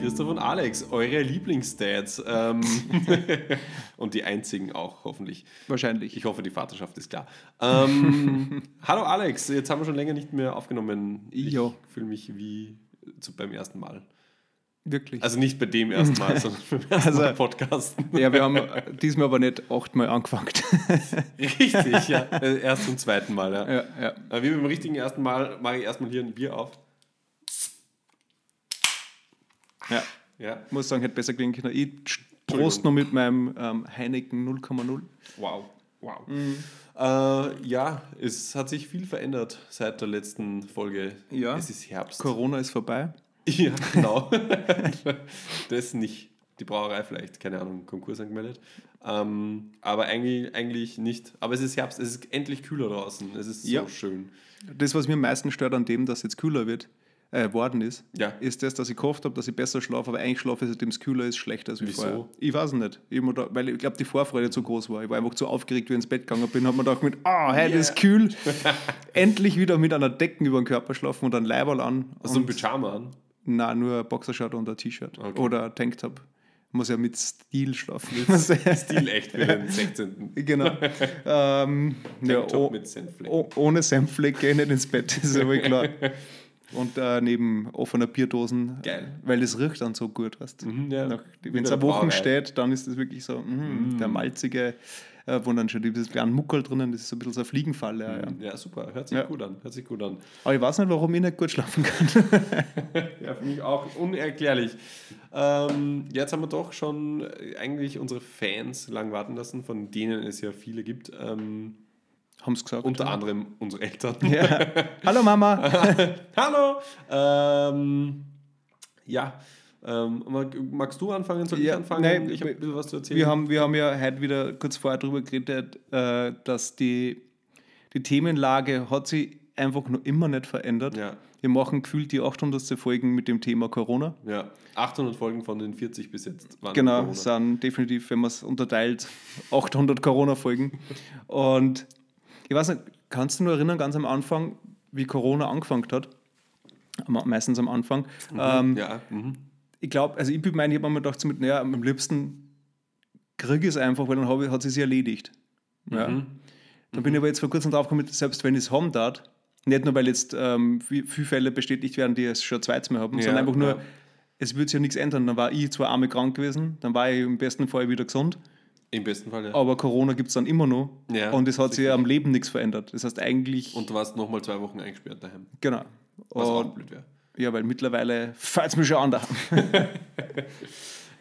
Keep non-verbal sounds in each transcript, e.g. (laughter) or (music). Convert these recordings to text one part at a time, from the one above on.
Christoph und Alex, eure Lieblingsdads. Ähm, (laughs) und die einzigen auch, hoffentlich. Wahrscheinlich. Ich hoffe, die Vaterschaft ist klar. Ähm, (laughs) hallo Alex, jetzt haben wir schon länger nicht mehr aufgenommen. Ich fühle mich wie zu, beim ersten Mal. Wirklich. Also nicht bei dem (laughs) ersten Mal, sondern beim ersten Also- Mal Podcasten. ja, wir haben diesmal aber nicht achtmal angefangen. Richtig, ja. Erst zum zweiten Mal, ja. ja, ja. Wie beim richtigen ersten Mal mache ich erstmal hier ein Bier auf. Ja. Ja, Muss sagen, hätte besser klingen können. Ich prost noch mit meinem ähm, Heineken 0,0. wow. Wow. Äh, ja, es hat sich viel verändert seit der letzten Folge. Ja. Es ist Herbst. Corona ist vorbei. Ja, genau. (laughs) das nicht. Die Brauerei vielleicht, keine Ahnung, Konkurs angemeldet. Ähm, aber eigentlich, eigentlich nicht. Aber es ist Herbst, es ist endlich kühler draußen. Es ist Ja. so schön. Das, was mir am meisten stört an dem, dass es jetzt kühler wird, äh, worden ist, Ja. ist das, dass ich gehofft habe, dass ich besser schlafe, aber eigentlich schlafe ich, seitdem es kühler ist, schlechter als wie Wieso? vorher. Ich weiß nicht. Ich da, weil ich glaube, die Vorfreude zu groß war. Ich war einfach zu aufgeregt, wie ich ins Bett gegangen bin. habe mir gedacht, mit, ah, heute Yeah. ist kühl. (laughs) Endlich wieder mit einer Decken über den Körper schlafen und ein Leiberl an. Hast du ein Und- Pyjama an? Nein, nur ein Boxershort und ein T-Shirt. Okay. Oder ein Tanktop. Muss ja mit Stil schlafen. (laughs) Stil echt für den 16. genau. (laughs) ähm, ja, oh, mit Senflecken. oh, ohne Senfleck gehe ich nicht ins Bett, ist aber klar. Und äh, neben offener Bierdosen, Geil. weil das riecht dann so gut, weißt Mhm, ja. Wenn es eine Woche steht, dann ist das wirklich so, mm, der malzige, äh, wo dann schon die kleinen Muckel drinnen, das ist so ein bisschen so eine Fliegenfalle. Ja, ja. Ja, super. Hört sich Ja. gut an. Hört sich gut an. Aber ich weiß nicht, warum ich nicht gut schlafen kann. (laughs) (laughs) Ja, für mich auch unerklärlich. Ähm, jetzt haben wir doch schon eigentlich unsere Fans lang warten lassen, von denen es ja viele gibt. Ähm, Haben sie gesagt. unter ja. anderem unsere Eltern. Ja. (laughs) Hallo Mama. (laughs) Hallo! Ähm, ja, ähm, mag- magst du anfangen? Soll ich Ja, anfangen? nein, ich habe ein bisschen was zu erzählen. Wir haben, wir haben ja heute wieder kurz vorher darüber geredet, äh, dass die, die Themenlage hat sich einfach noch immer nicht verändert. ja, Wir machen gefühlt die 800. Folgen mit dem Thema Corona. ja, 800 Folgen von den 40 bis jetzt waren Genau, Corona. sind definitiv, wenn man es unterteilt, 800 Corona-Folgen. Und ich weiß nicht, kannst du nur erinnern, ganz am Anfang, wie Corona angefangen hat? Meistens am Anfang. Ähm, Ja, mhm. ich glaube, also ich bin mein, ich habe mir gedacht, mit, naja, am liebsten kriege ich es einfach, weil dann hab hat es sich erledigt. Ja. Mhm. Dann bin ich aber jetzt vor kurzem drauf gekommen, selbst wenn ich es haben darf, nicht nur, weil jetzt ähm, viel- viele Fälle bestätigt werden, die es schon zweites Mal haben, Ja, sondern einfach nur, ja. es wird sich ja nichts ändern. Dann war ich zwar einmal krank gewesen, dann war ich im besten Fall wieder gesund, im besten Fall, ja. aber Corona gibt es dann immer noch Ja, und es hat sich am Leben nichts verändert. Das heißt eigentlich, Und du warst nochmal zwei Wochen eingesperrt daheim, genau. was auch Und, blöd wäre. ja, weil mittlerweile fällt es mir schon an. da. (laughs)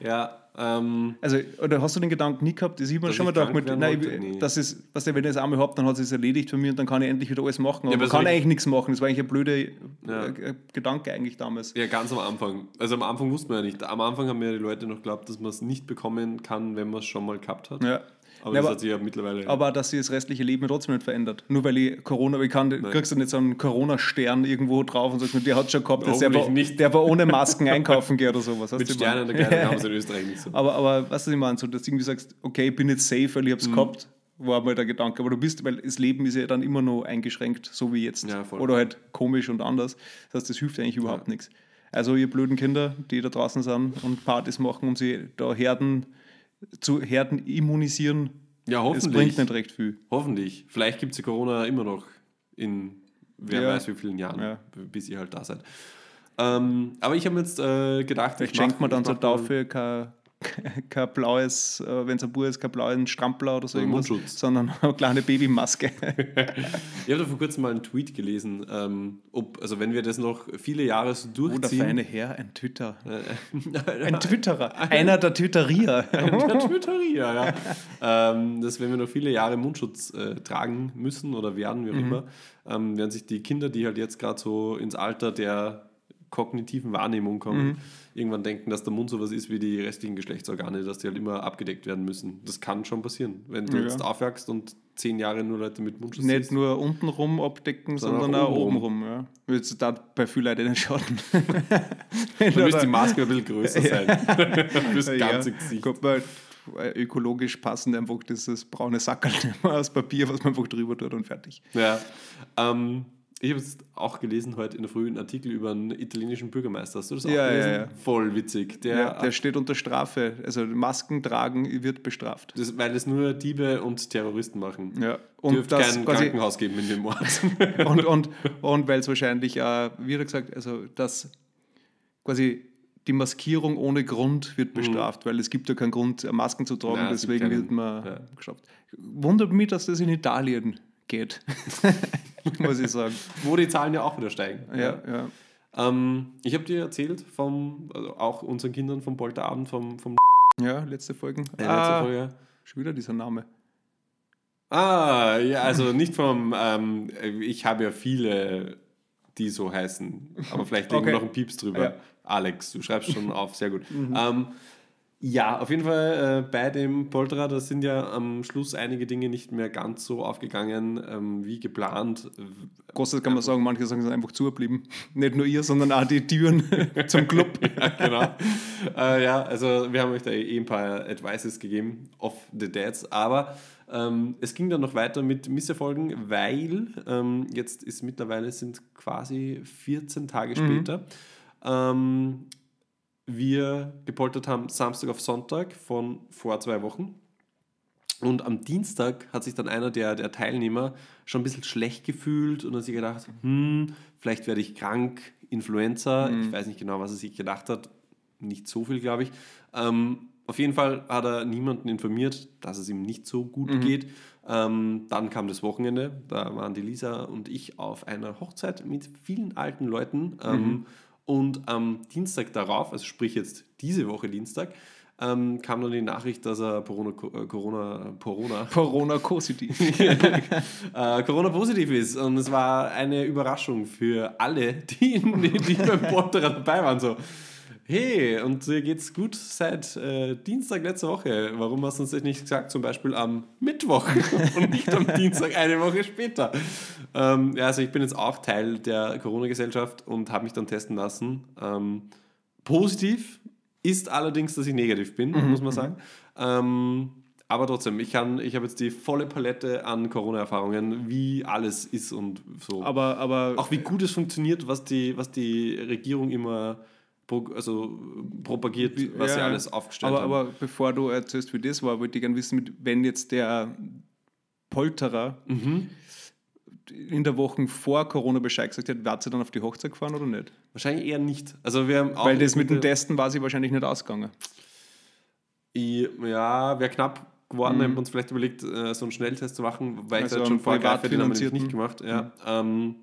Ja, ähm, Also, oder hast du den Gedanken nie gehabt, das ich mir schon mal gedacht, mit, nein, wollte? ich- Nee. das ist, was der, wenn ich es einmal habe, dann hat es erledigt für mich und dann kann ich endlich wieder alles machen. Aber, aber man kann eigentlich nichts machen. Das war eigentlich ein blöder Ja. äh, Gedanke eigentlich damals. Ja, ganz am Anfang. Also am Anfang wussten wir ja nicht. Am Anfang haben ja die Leute noch geglaubt, dass man es nicht bekommen kann, wenn man es schon mal gehabt hat. Ja. Aber Ja, das aber- hat sich ja mittlerweile. Aber dass sich das restliche Leben trotzdem nicht verändert. Nur weil ich Corona, ich kann, kriegst du nicht so einen Corona-Stern irgendwo drauf und sagst, der hat schon gehabt, dass der, aber, nicht. der aber ohne Masken einkaufen geht oder sowas. mit Sternen der (laughs) haben sie in Österreich nicht so. Aber, aber was ich meine, so, dass du irgendwie sagst, okay, ich bin jetzt safe, weil ich Mhm. habe es gehabt, war mal der Gedanke. Aber du bist, weil das Leben ist ja dann immer noch eingeschränkt, so wie jetzt. Ja, voll. Oder halt komisch und anders. Das heißt, das hilft eigentlich überhaupt Ja. nichts. Also ihr blöden Kinder, die da draußen sind und Partys machen, um sie da Herden zu Herden immunisieren, Ja, es hoffentlich. bringt nicht recht viel. Hoffentlich. Vielleicht gibt es ja Corona immer noch in wer Ja. weiß wie vielen Jahren, Ja. bis ihr halt da seid. Ähm, aber ich habe jetzt äh, gedacht, Vielleicht ich schenkt man dann zur Taufe kein, (laughs) kein blaues, äh, wenn es ein Bub ist, kein blauen Strampler oder so Ein irgendwas, Mundschutz. sondern (laughs) eine kleine Babymaske. (laughs) Ich habe da vor kurzem mal einen Tweet gelesen, ähm, ob, also wenn wir das noch viele Jahre so Oh, durchziehen. feine Herr, ein Twitter. Ein Twitterer. Einer der Twitterier. Der Twitterier, ja. ähm, dass wenn wir noch viele Jahre Mundschutz äh, tragen müssen oder werden, Mhm. wie auch immer, ähm, werden sich die Kinder, die halt jetzt gerade so ins Alter der kognitiven Wahrnehmung kommen, Mhm. irgendwann denken, dass der Mund sowas ist wie die restlichen Geschlechtsorgane, dass die halt immer abgedeckt werden müssen. Das kann schon passieren. Wenn du Ja. jetzt aufwachst und zehn Jahre nur Leute mit Mundschutz Nicht siehst. nur untenrum abdecken, Sondern sondern, auch auch obenrum. obenrum. Ja. Jetzt da bei vielen Leuten nicht schaden. (laughs) Dann müsste die Maske ein bisschen größer (laughs) sein. (laughs) Fürs ganze Gesicht. Kommt man äh, ökologisch passend einfach dieses braune Sackerl aus Papier, was man einfach drüber tut und fertig. Ja. Ähm, ich habe jetzt auch gelesen heute in der Früh einen Artikel über einen italienischen Bürgermeister. Hast du das auch Ja, ja, gelesen? ja. Voll witzig. Der, Ja, der steht unter Strafe. Also Masken tragen wird bestraft. das, weil es nur Diebe und Terroristen machen. Ja. Und Dürfte das kein Krankenhaus geben in dem Ort. (laughs) und, und, und weil es wahrscheinlich, äh, wie gesagt, also dass quasi die Maskierung ohne Grund wird bestraft, weil es gibt ja keinen Grund, Masken zu tragen, Nein, Mhm. es deswegen wird man ja. geschafft. Wundert mich, dass das in Italien geht, (laughs) muss ich sagen. Wo die Zahlen ja auch wieder steigen. Ja, ja. Ähm, ich habe dir erzählt, vom, also auch unseren Kindern vom Polterabend, vom, vom ja letzte Folgen. äh, letzte ah, Folge. Schon wieder dieser Name. Ah, ja, also nicht vom, ähm, ich habe ja viele, die so heißen, aber vielleicht legen wir Okay. noch einen Pieps drüber. Ja. Alex, du schreibst schon auf, sehr gut. (laughs) Ähm, ja, auf jeden Fall äh, bei dem Polterer, da sind ja am Schluss einige Dinge nicht mehr ganz so aufgegangen ähm, wie geplant. Großes kann man sagen, manche sagen, sind einfach zugeblieben. Nicht nur ihr, sondern auch die Türen (laughs) zum Club. (laughs) ja, genau. äh, ja, also wir haben euch da eh ein paar Advices gegeben, off the dads, aber ähm, es ging dann noch weiter mit Misserfolgen, weil ähm, jetzt ist mittlerweile sind quasi 14 Tage später ähm, wir gepoltert haben Samstag auf Sonntag von vor zwei Wochen. Und am Dienstag hat sich dann einer der, der Teilnehmer schon ein bisschen schlecht gefühlt und hat sich gedacht, hm, vielleicht werde ich krank, Influenza. Ich weiß nicht genau, was er sich gedacht hat. Nicht so viel, glaube ich. Ähm, auf jeden Fall hat er niemanden informiert, dass es ihm nicht so gut geht. Ähm, dann kam das Wochenende. Da waren die Lisa und ich auf einer Hochzeit mit vielen alten Leuten. Ähm, Und am Dienstag darauf, also sprich jetzt diese Woche Dienstag, ähm, kam dann die Nachricht, dass er Corona, äh, Corona, Corona, (laughs) Corona-positiv. (laughs) äh, Corona positiv ist. Und es war eine Überraschung für alle, die, die, die beim Porterer dabei waren. So, hey, und dir geht's gut seit äh, Dienstag letzte Woche. Warum hast du uns das nicht gesagt, zum Beispiel am Mittwoch (laughs) und nicht am Dienstag, eine Woche später? Ähm, ja, also ich bin jetzt auch Teil der Corona-Gesellschaft und habe mich dann testen lassen. Ähm, positiv ist allerdings, dass ich negativ bin, muss man sagen. Ähm, aber trotzdem, ich, kann, ich habe jetzt die volle Palette an Corona-Erfahrungen, wie alles ist und so. Aber, aber auch wie gut es funktioniert, was die, was die Regierung immer also, propagiert, was sie Ja, alles aufgestellt aber, haben. aber bevor du erzählst, wie das war, wollte ich gerne wissen, wenn jetzt der Polterer Mhm. in der Woche vor Corona Bescheid gesagt hat, wird sie dann auf die Hochzeit gefahren oder nicht? Wahrscheinlich eher nicht. Also wir haben Weil das mit dem Testen war sie wahrscheinlich nicht ausgegangen. Ja, wäre knapp geworden. Mhm. Haben wir uns vielleicht überlegt, äh, so einen Schnelltest zu machen, weil Also ich das schon vorher nicht gemacht. Ja. Ähm,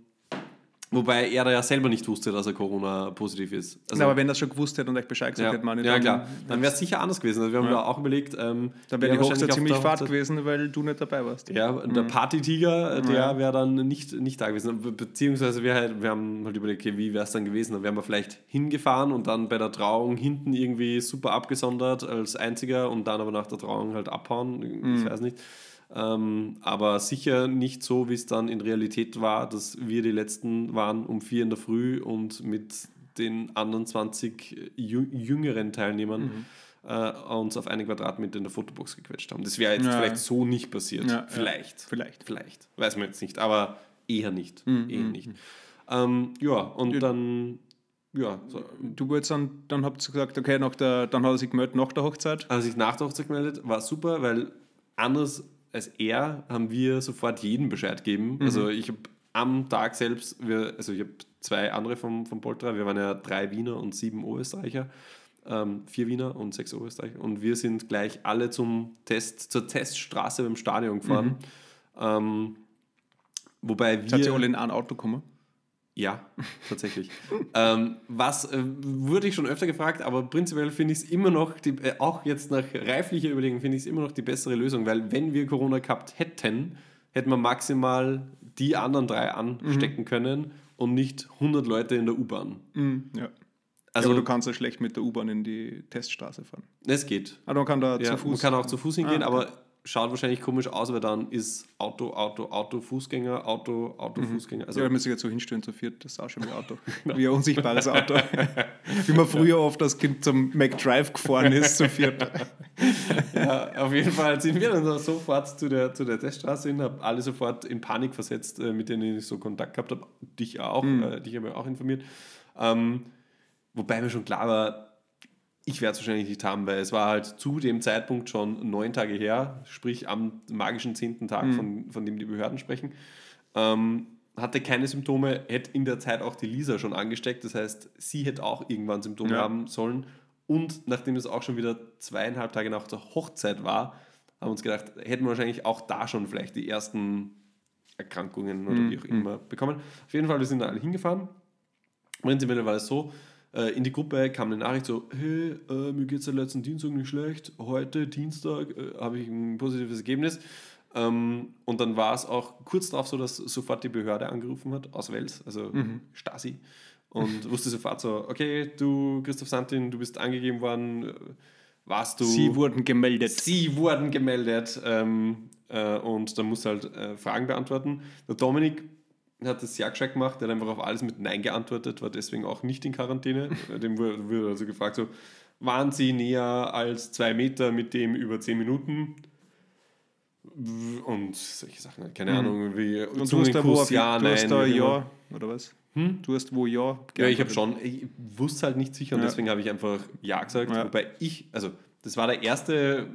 wobei er da ja selber nicht wusste, dass er Corona positiv ist. Also, Na, aber wenn das schon gewusst hätte und euch Bescheid gesagt ja, hätte, meine ich, ja dann, klar. Dann wäre es sicher anders gewesen. Also wir haben Ja. auch überlegt, ähm, dann wäre die Hochzeit ziemlich fad gewesen, weil du nicht dabei warst. Ja, der Partytiger, der Ja. wäre dann nicht, nicht da gewesen. Be beziehungsweise wir, halt, wir haben halt überlegt, okay, wie wäre es dann gewesen? Dann wären wir vielleicht hingefahren und dann bei der Trauung hinten irgendwie super abgesondert als Einziger und dann aber nach der Trauung halt abhauen. Ich weiß nicht. Ähm, aber sicher nicht so, wie es dann in Realität war, dass wir die Letzten waren um vier in der Früh und mit den anderen 20 jü jüngeren Teilnehmern äh, uns auf einen Quadratmeter in der Fotobox gequetscht haben. Das wäre jetzt Ja. vielleicht so nicht passiert. Ja, ja. vielleicht. Vielleicht. Vielleicht. Weiß man jetzt nicht, aber eher nicht. Mhm, eher nicht. Ähm, ja, und dann, ja, so, Du wolltest dann, dann habt ihr gesagt, okay, nach der, dann hat er sich gemeldet nach der Hochzeit. als ich nach der Hochzeit gemeldet, war super, weil anders als er haben wir sofort jeden Bescheid gegeben. Also ich habe am Tag selbst, wir, also ich habe zwei andere vom, vom Polterer, wir waren ja drei Wiener und sieben Österreicher, ähm, vier Wiener und sechs Österreicher und wir sind gleich alle zum Test, zur Teststraße beim Stadion gefahren. Ähm, wobei wir... Seid ihr alle in ein Auto gekommen? Ja, tatsächlich. (laughs) ähm, was äh, wurde ich schon öfter gefragt, aber prinzipiell finde ich es immer noch, die, äh, auch jetzt nach reiflicher Überlegung, finde ich es immer noch die bessere Lösung, weil wenn wir Corona gehabt hätten, hätten wir maximal die anderen drei anstecken können und nicht 100 Leute in der U-Bahn. Ja. Also, aber du kannst ja schlecht mit der U-Bahn in die Teststraße fahren. es geht. Ah, man kann da Ja, zu Fuß. Man kann auch zu Fuß hingehen, Ah, okay. aber schaut wahrscheinlich komisch aus, weil dann ist Auto, Auto, Auto, Fußgänger, Auto, Auto, Fußgänger. Also ja, da müssen wir jetzt so hinstellen zu viert, das ist auch schon wie ein Auto. (laughs) Wie ein unsichtbares Auto. (laughs) wie man früher oft als Kind zum McDrive gefahren ist, zu viert. (laughs) ja, auf jeden Fall sind wir dann sofort zu der, zu der Teststraße hin, habe alle sofort in Panik versetzt, äh, mit denen ich so Kontakt gehabt habe. Dich auch, äh, dich habe ich auch informiert. Ähm, wobei mir schon klar war, ich werde es wahrscheinlich nicht haben, weil es war halt zu dem Zeitpunkt schon neun Tage her, sprich am magischen zehnten Tag, von, von dem die Behörden sprechen. Ähm, hatte keine Symptome, hätte in der Zeit auch die Lisa schon angesteckt. Das heißt, sie hätte auch irgendwann Symptome Ja. haben sollen. Und nachdem es auch schon wieder zweieinhalb Tage nach der Hochzeit war, haben wir uns gedacht, hätten wir wahrscheinlich auch da schon vielleicht die ersten Erkrankungen oder wie auch immer bekommen. Auf jeden Fall, wir sind da alle hingefahren. Prinzipiell war es so, äh, in die Gruppe kam eine Nachricht so, hey, äh, mir geht es am letzten Dienstag nicht schlecht, heute, Dienstag, äh, habe ich ein positives Ergebnis. Ähm, und dann war es auch kurz darauf so, dass sofort die Behörde angerufen hat, aus Wels, also Stasi, und wusste sofort so, okay, du, Christoph Santin, du bist angegeben worden, äh, warst du... Sie wurden gemeldet. Sie wurden gemeldet ähm, äh, und dann musst du halt äh, Fragen beantworten. Der Dominik hat das sehr gescheit gemacht, der hat einfach auf alles mit Nein geantwortet, war deswegen auch nicht in Quarantäne. (laughs) Dem wurde, also gefragt, so, waren Sie näher als zwei Meter mit dem über zehn Minuten? Und solche Sachen, halt. keine Ahnung, wie Mhm. Und du hast da wo auf, ja, du hast nein, da. Ja, oder was? Du hast wo Ja Ja, ich habe schon, ich wusste halt nicht sicher und Ja. deswegen habe ich einfach Ja gesagt. Ja. Wobei ich, also das war der erste,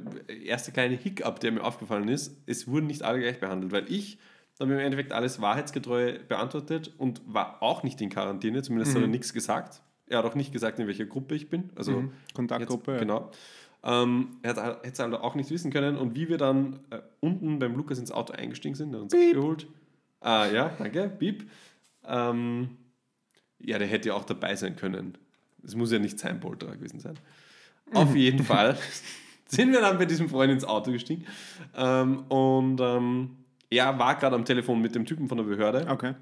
erste kleine Hiccup, der mir aufgefallen ist. Es wurden nicht alle gleich behandelt, weil ich habe im Endeffekt alles wahrheitsgetreu beantwortet und war auch nicht in Quarantäne, zumindest hat er nichts gesagt. Er hat auch nicht gesagt, in welcher Gruppe ich bin. Also Mhm. Kontaktgruppe, Jetzt. Genau. Ähm, er hätte es halt auch nicht wissen können. Und wie wir dann äh, unten beim Lukas ins Auto eingestiegen sind, der uns abgeholt. Ah, ja, danke, Piep. Ähm, ja, der hätte ja auch dabei sein können. Es muss ja nicht sein Polterer gewesen sein. Auf jeden Fall (laughs) sind wir dann bei diesem Freund ins Auto gestiegen. Ähm, und ähm, er war gerade am Telefon mit dem Typen von der Behörde. Okay.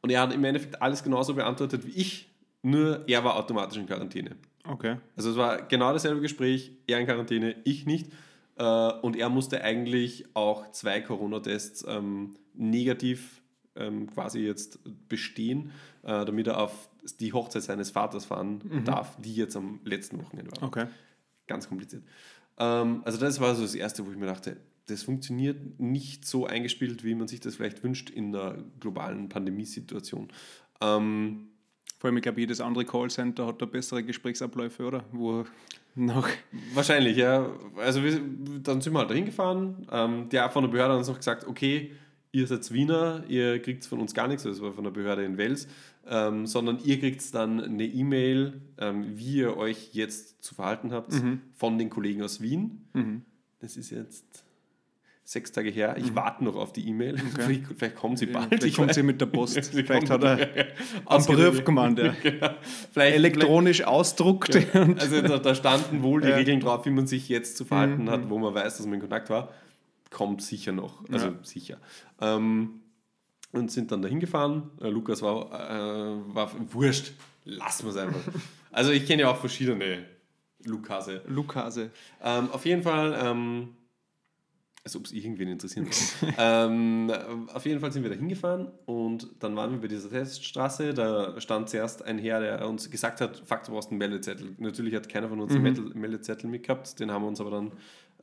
Und er hat im Endeffekt alles genauso beantwortet wie ich, nur er war automatisch in Quarantäne. Okay. Also es war genau dasselbe Gespräch, er in Quarantäne, ich nicht. Äh, Und er musste eigentlich auch zwei Corona-Tests ähm, negativ ähm, quasi jetzt bestehen, äh, damit er auf die Hochzeit seines Vaters fahren darf, die jetzt am letzten Wochenende war. Okay. Ganz kompliziert. Ähm, also das war so das Erste, wo ich mir dachte, das funktioniert nicht so eingespielt, wie man sich das vielleicht wünscht in einer globalen Pandemiesituation. Ähm, Vor allem, ich glaube, jedes andere Callcenter hat da bessere Gesprächsabläufe, oder? Wo noch. Wahrscheinlich, ja. Also wir, dann sind wir halt dahin gefahren. Ähm, der von der Behörde hat uns noch gesagt, okay, ihr seid Wiener, ihr kriegt von uns gar nichts, das war von der Behörde in Wels, ähm, sondern ihr kriegt dann eine E-Mail, ähm, wie ihr euch jetzt zu verhalten habt von den Kollegen aus Wien. Das ist jetzt sechs Tage her. Ich warte noch auf die E-Mail. (laughs) Vielleicht, vielleicht kommen sie bald. Vielleicht ich kommt sie mit der Post. (laughs) Vielleicht hat er am. (laughs) Brief gemeint, ja. Genau. Vielleicht, Elektronisch ausdruckt. Und also da, da standen wohl die Ja. Mhm, Regeln drauf, wie man sich jetzt zu verhalten hat, wo man weiß, dass man in Kontakt war. Kommt sicher noch. Also Ja. sicher. Ähm, und sind dann dahin gefahren. Äh, Lukas war, äh, war wurscht. Lassen wir es einfach. also ich kenne ja auch verschiedene Lukase. Lukase. Ähm, auf jeden Fall, ähm, als ob es irgendwen interessieren würde. (laughs) ähm, auf jeden Fall sind wir da hingefahren und dann waren wir bei dieser Teststraße. Da stand zuerst ein Herr, der uns gesagt hat: Fuck, du brauchst einen Meldezettel. Natürlich hat keiner von uns einen Melde- Meldezettel mitgehabt. Den haben wir uns aber dann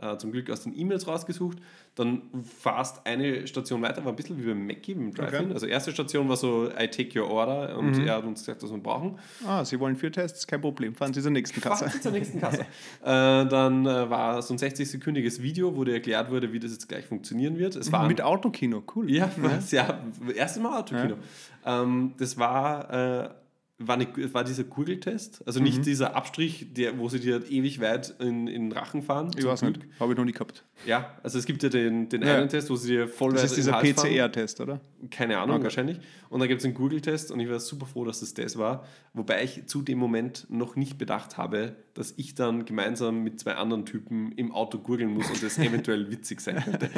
äh, zum Glück aus den E-Mails rausgesucht. Dann fast eine Station weiter, war ein bisschen wie beim Mackie, beim Drive-In. Okay. Also, erste Station war so: I take your order und er hat uns gesagt, was wir brauchen. Ah, Sie wollen vier Tests, kein Problem. Fahren Sie zur nächsten Kasse. Fahren Sie zur nächsten Kasse. (laughs) äh, dann äh, war so ein 60-sekündiges Video, wo dir erklärt wurde, wie das jetzt gleich funktionieren wird. Es war Mit Autokino, cool. ja, was, (laughs) ja, erstes Mal Autokino. Ähm, das war, äh, war, eine, war dieser Gurgeltest, also nicht dieser Abstrich, der, wo sie dir ewig weit in, in den Rachen fahren. Ich weiß Glück. nicht, habe ich noch nie gehabt. Ja, also es gibt ja den, den Ja. einen Test, wo sie dir voll Das ist dieser. PCR-Test, oder? Keine Ahnung, Okay. wahrscheinlich. Und dann gibt es einen Google-Test und ich war super froh, dass das das war. Wobei ich zu dem Moment noch nicht bedacht habe, dass ich dann gemeinsam mit zwei anderen Typen im Auto gurgeln muss und das (laughs) eventuell witzig sein könnte.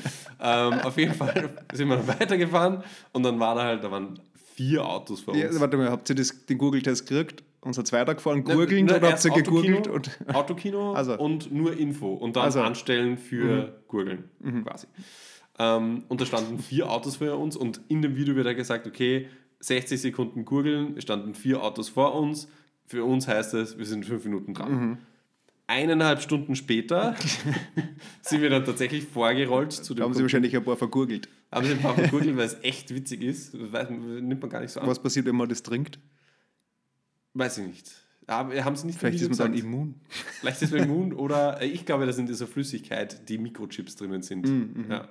ähm, auf jeden Fall sind wir dann (laughs) weitergefahren und dann war da halt, da waren vier Autos vor uns. Ja, warte mal, habt ihr das, den Google-Test gekriegt unser zweiter gefahren, gurgelnd oder habt ihr gegurgelt? Autokino, Und, Autokino (laughs) Also. und nur Info und dann Also. anstellen für Gurgeln quasi. Ähm, und da standen vier Autos vor uns und in dem Video wird er gesagt, okay, 60 Sekunden Gurgeln, es standen vier Autos vor uns. Für uns heißt es, wir sind fünf Minuten dran. Eineinhalb Stunden später (laughs) sind wir dann tatsächlich vorgerollt zu dem da haben sie wahrscheinlich ein paar vergurgelt. Sie ein paar gegurgelt, weil es echt witzig ist. Weiß, nimmt man gar nicht so an. Was passiert, wenn man das trinkt? Weiß ich nicht. Aber haben sie nicht Vielleicht ist man dann gesagt. immun. Vielleicht ist man immun oder äh, ich glaube, da sind in dieser Flüssigkeit, die Mikrochips drinnen sind. ja.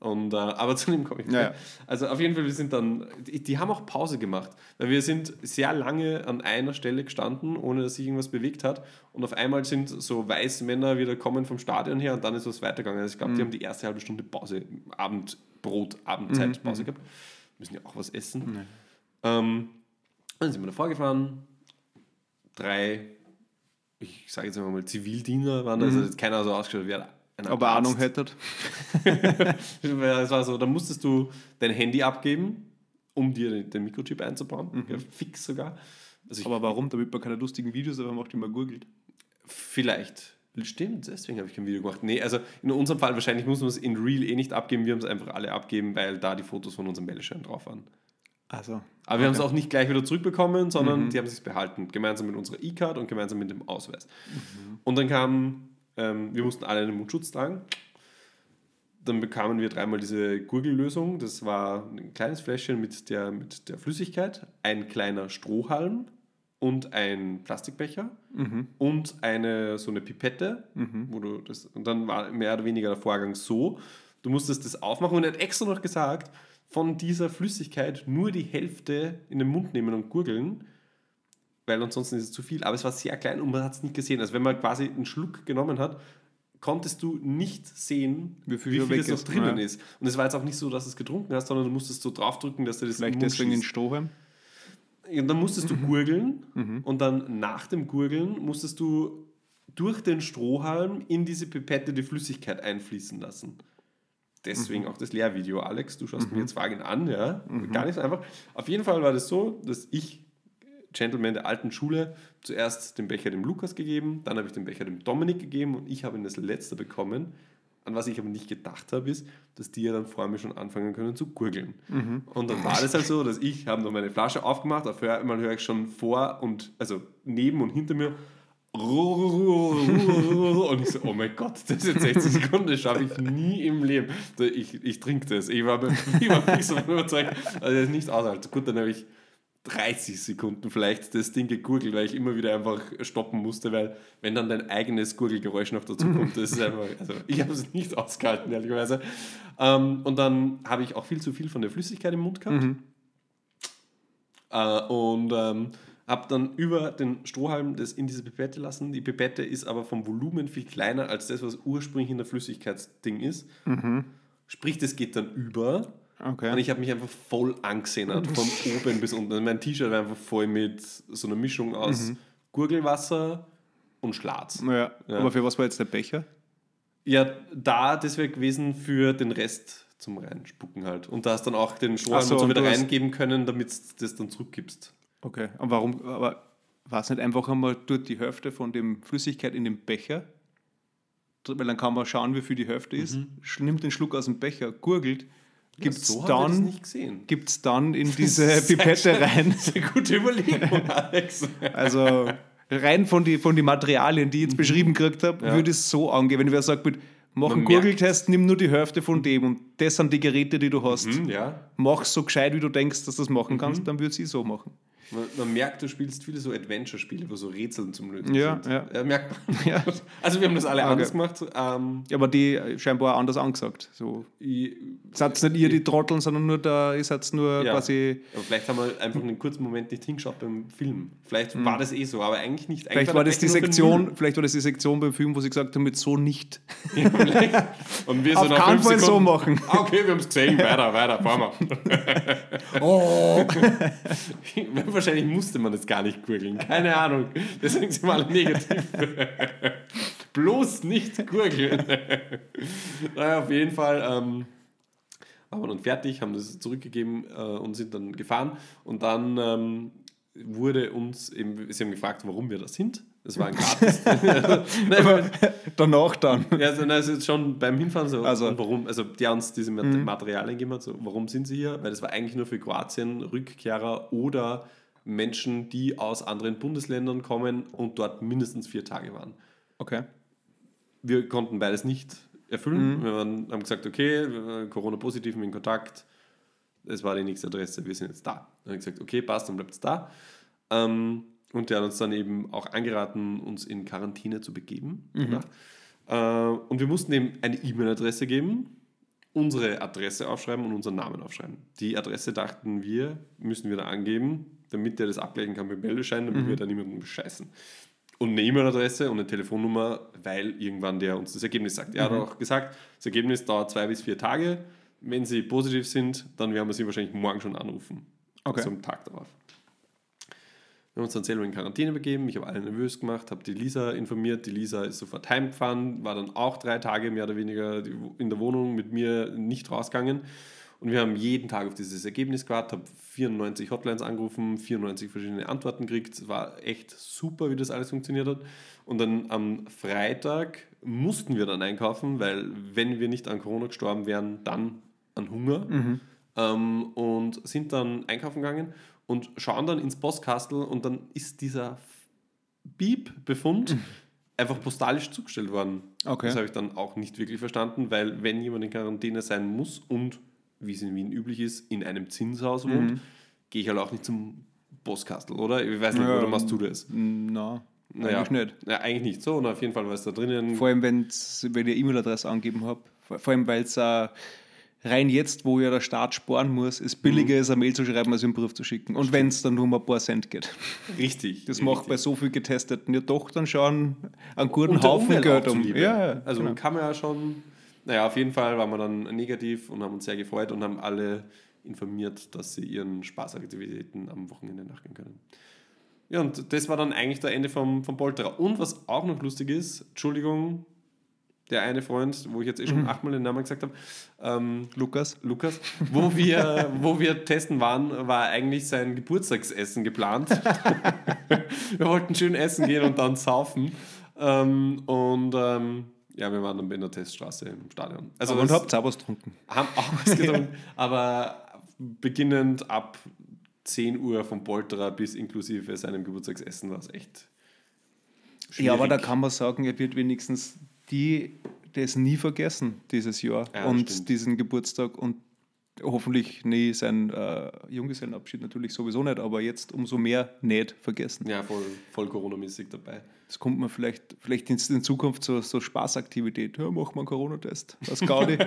Und, äh, aber (laughs) zu dem komme ich. Mhm, Ja, ja. Also auf jeden Fall, wir sind dann, die, die haben auch Pause gemacht, weil wir sind sehr lange an einer Stelle gestanden, ohne dass sich irgendwas bewegt hat. Und auf einmal sind so weiße Männer wieder kommen vom Stadion her und dann ist was weitergegangen. Also ich Mhm. glaube, die haben die erste halbe Stunde Pause, Abendbrot, Mhm, Abendzeit Pause gehabt. Müssen ja auch was essen. Ähm, dann sind wir da vorgefahren. Drei, ich sage jetzt mal Zivildiener waren, also jetzt keiner so ausgeschaut wie ein Mhm. Aber Arzt. Ahnung hättet. (laughs) Es war so, da musstest du dein Handy abgeben, um dir den, Mikrochip einzubauen. Mhm. Ja, fix sogar. Also ich, Aber warum? Damit man keine lustigen Videos, aber macht immer gurgelt. vielleicht. Stimmt, deswegen habe ich kein Video gemacht. Nee, also in unserem Fall wahrscheinlich muss man es in Real eh nicht abgeben. Wir haben es einfach alle abgeben, weil da die Fotos von unserem Bälleschein drauf waren. Also. Aber wir haben es auch nicht gleich wieder zurückbekommen, sondern die haben es sich behalten, gemeinsam mit unserer E-Card und gemeinsam mit dem Ausweis. Und dann kam, ähm, wir mussten alle einen Mundschutz tragen. Dann bekamen wir dreimal diese Gurgellösung. Das war ein kleines Fläschchen mit der, mit der Flüssigkeit, ein kleiner Strohhalm und ein Plastikbecher und eine so eine Pipette, wo du das, und dann war mehr oder weniger der Vorgang so, du musstest das aufmachen und er hat extra noch gesagt, von dieser Flüssigkeit nur die Hälfte in den Mund nehmen und gurgeln, weil ansonsten ist es zu viel. Aber es war sehr klein und man hat es nicht gesehen. Also wenn man quasi einen Schluck genommen hat, konntest du nicht sehen, Wie wie viel viel, schon weg es noch drinnen Ja. ist. Und es war jetzt auch nicht so, dass du es getrunken hast, sondern du musstest so draufdrücken, dass du das Vielleicht deswegen schießt. Strohhalm. Und dann musstest du (laughs) Mhm. gurgeln und dann nach dem Gurgeln musstest du durch den Strohhalm in diese Pipette die Flüssigkeit einfließen lassen. Deswegen Mhm. auch das Lehrvideo. Alex, du schaust mir jetzt Fragen an, ja? Gar nicht so einfach. Auf jeden Fall war das so, dass ich, Gentleman der alten Schule, zuerst den Becher dem Lukas gegeben, dann habe ich den Becher dem Dominik gegeben und ich habe ihn das letzte bekommen. An was ich aber nicht gedacht habe, ist, dass die ja dann vor mir schon anfangen können zu gurgeln. Und dann war das halt so, dass ich habe noch meine Flasche aufgemacht, auf einmal höre ich schon vor und, also neben und hinter mir und ich so, oh mein Gott, das ist jetzt 60 Sekunden, das schaffe ich nie im Leben. Ich, ich trinke das. Ich war, ich war fix davon überzeugt, also das ist nicht aushalten. Gut, dann habe ich 30 Sekunden vielleicht das Ding gegurgelt, weil ich immer wieder einfach stoppen musste, weil wenn dann dein eigenes Gurgelgeräusch noch dazu kommt, das ist einfach, also ich habe es nicht ausgehalten, ehrlicherweise. Ähm, und dann habe ich auch viel zu viel von der Flüssigkeit im Mund gehabt. Äh, und ähm, habe dann über den Strohhalm das in diese Pipette lassen. Die Pipette ist aber vom Volumen viel kleiner als das, was ursprünglich in der Flüssigkeitsding ist. Sprich, das geht dann über. Okay. Und ich habe mich einfach voll angesehen, von (laughs) oben bis unten. Also mein T-Shirt war einfach voll mit so einer Mischung aus Gurgelwasser und Schlatz. ja. Ja. Aber für was war jetzt der Becher? Ja, da, das wäre gewesen für den Rest zum Reinspucken halt. Und da hast dann auch den Ach so, und so wieder reingeben können, damit du das dann zurückgibst. Okay. Und warum? Aber war es nicht einfach einmal dort die Hälfte von dem Flüssigkeit in den Becher? Weil dann kann man schauen, wie viel die Hälfte ist. Sch- Nimmt den Schluck aus dem Becher, gurgelt, gibt es so dann, gibt's dann in (laughs) diese Pipette rein. Das ist eine gute Überlegung, (laughs) Alex. Also rein von den von die Materialien, die ich jetzt beschrieben gekriegt habe, Ja. würde es so angehen. Wenn wer sagt, mit, mach einen Gurgeltest, nimm nur die Hälfte von dem und das sind die Geräte, die du hast. Hm, ja. Mach so gescheit, wie du denkst, dass du das machen kannst, dann würde ich so machen. Man, man merkt, du spielst viele so Adventure-Spiele, wo so Rätseln zum Lösen Ja, sind. ja. merkt man. (laughs) Ja. Also wir haben das alle Okay. anders gemacht. Ähm, Ja, aber die äh, scheinbar anders angesagt. So. Seid nicht ihr die Trotteln, sondern nur da, ihr seid nur Ja. quasi. aber vielleicht haben wir einfach einen kurzen Moment nicht hingeschaut beim Film. Vielleicht war das eh so, aber eigentlich nicht. Eigentlich Vielleicht war das die Sektion, vielleicht war das die Sektion beim Film, wo sie gesagt haben, mit so nicht. Ja, vielleicht. Und wir so Auf nach keinen Fall so Sekunden, machen. Ah, okay, wir haben es gesehen, weiter, weiter, fahren wir. (laughs) (laughs) Oh. Wahrscheinlich musste man das gar nicht gurgeln, keine Ahnung. Deswegen sind wir alle negativ. (laughs) Bloß nicht gurgeln. naja, auf jeden Fall ähm, waren wir dann fertig, haben das zurückgegeben äh, und sind dann gefahren. Und dann ähm, wurde uns eben, sie haben gefragt, warum wir das sind. Das war ein gratis. (laughs) (laughs) nein, Danach dann. ja, also, nein, also schon beim Hinfahren so, Also- warum, also die haben uns diese Mat- Materialien gegeben, hat, so, warum sind sie hier? Weil das war eigentlich nur für Kroatien, Rückkehrer oder Menschen, die aus anderen Bundesländern kommen und dort mindestens vier Tage waren. Okay. Wir konnten beides nicht erfüllen. Wir waren, haben gesagt, okay, Corona-positiv in Kontakt, das war die nächste Adresse, wir sind jetzt da. Dann haben wir gesagt, okay, passt, dann bleibt es da. Ähm, und der hat uns dann eben auch angeraten, uns in Quarantäne zu begeben. danach. Äh, und wir mussten ihm eine E-Mail-Adresse geben, unsere Adresse aufschreiben und unseren Namen aufschreiben. Die Adresse dachten wir, müssen wir da angeben, damit der das abgleichen kann mit Meldeschein, damit wir da niemanden bescheißen. Und eine E-Mail-Adresse und eine Telefonnummer, weil irgendwann der uns das Ergebnis sagt. Er hat auch gesagt, das Ergebnis dauert zwei bis vier Tage. Wenn sie positiv sind, dann werden wir sie wahrscheinlich morgen schon anrufen. Okay. Also am Tag darauf. Wir haben uns dann selber in Quarantäne begeben. Ich habe alle nervös gemacht, habe die Lisa informiert. Die Lisa ist sofort heimgefahren, war dann auch drei Tage mehr oder weniger in der Wohnung mit mir nicht rausgegangen. Und wir haben jeden Tag auf dieses Ergebnis gewartet, habe 94 Hotlines angerufen, 94 verschiedene Antworten gekriegt. Es war echt super, wie das alles funktioniert hat. Und dann am Freitag mussten wir dann einkaufen, weil wenn wir nicht an Corona gestorben wären, dann an Hunger. Ähm, und sind dann einkaufen gegangen und schauen dann ins Postkastel und dann ist dieser Beep-Befund einfach postalisch zugestellt worden. Okay. Das habe ich dann auch nicht wirklich verstanden, weil wenn jemand in Quarantäne sein muss und, wie es in Wien üblich ist, in einem Zinshaus wohnt, gehe ich halt auch nicht zum Postkastel, oder? Ich weiß nicht, Ja, oder machst du das? Na, Naja, eigentlich nicht. Ja, eigentlich nicht so. Und auf jeden Fall war es da drinnen. Vor allem, wenn ich E-Mail-Adresse angeben habe. Vor, vor allem, weil es äh, rein jetzt, wo ja der Staat sparen muss, es billiger Mhm. ist, eine Mail zu schreiben, als einen Brief zu schicken. Und wenn es dann nur um ein paar Cent geht. Richtig. Das richtig. macht bei so viel Getesteten ja doch dann schon einen guten Und Haufen Umwelt Geld um. ja, also genau. kann man ja schon. Naja, auf jeden Fall waren wir dann negativ und haben uns sehr gefreut und haben alle informiert, dass sie ihren Spaßaktivitäten am Wochenende nachgehen können. Ja, und das war dann eigentlich der Ende vom, vom Polterer. Und was auch noch lustig ist, Entschuldigung, der eine Freund, wo ich jetzt eh Mhm. schon achtmal den Namen gesagt habe, ähm, Lukas. Lukas, wo wir, (laughs) wo wir testen waren, war eigentlich sein Geburtstagsessen geplant. (laughs) wir wollten schön essen gehen und dann saufen. Ähm, und ähm, ja, wir waren dann in der Teststraße im Stadion. Also und habt auch was getrunken. haben auch was (laughs) getrunken, aber beginnend ab 10 Uhr vom Polterer bis inklusive seinem Geburtstagsessen war es echt Ja, aber da schwierig. kann man sagen, er wird wenigstens die das nie vergessen dieses Jahr Ja, und stimmt. diesen Geburtstag und hoffentlich nie sein äh, Junggesellenabschied natürlich sowieso nicht, aber jetzt umso mehr nicht vergessen. Ja, voll, voll Corona-mäßig dabei. Das kommt man vielleicht, vielleicht in, Zukunft so, so Spaßaktivität. Ja, mach mal einen Corona-Test. Was Gaudi. (laughs)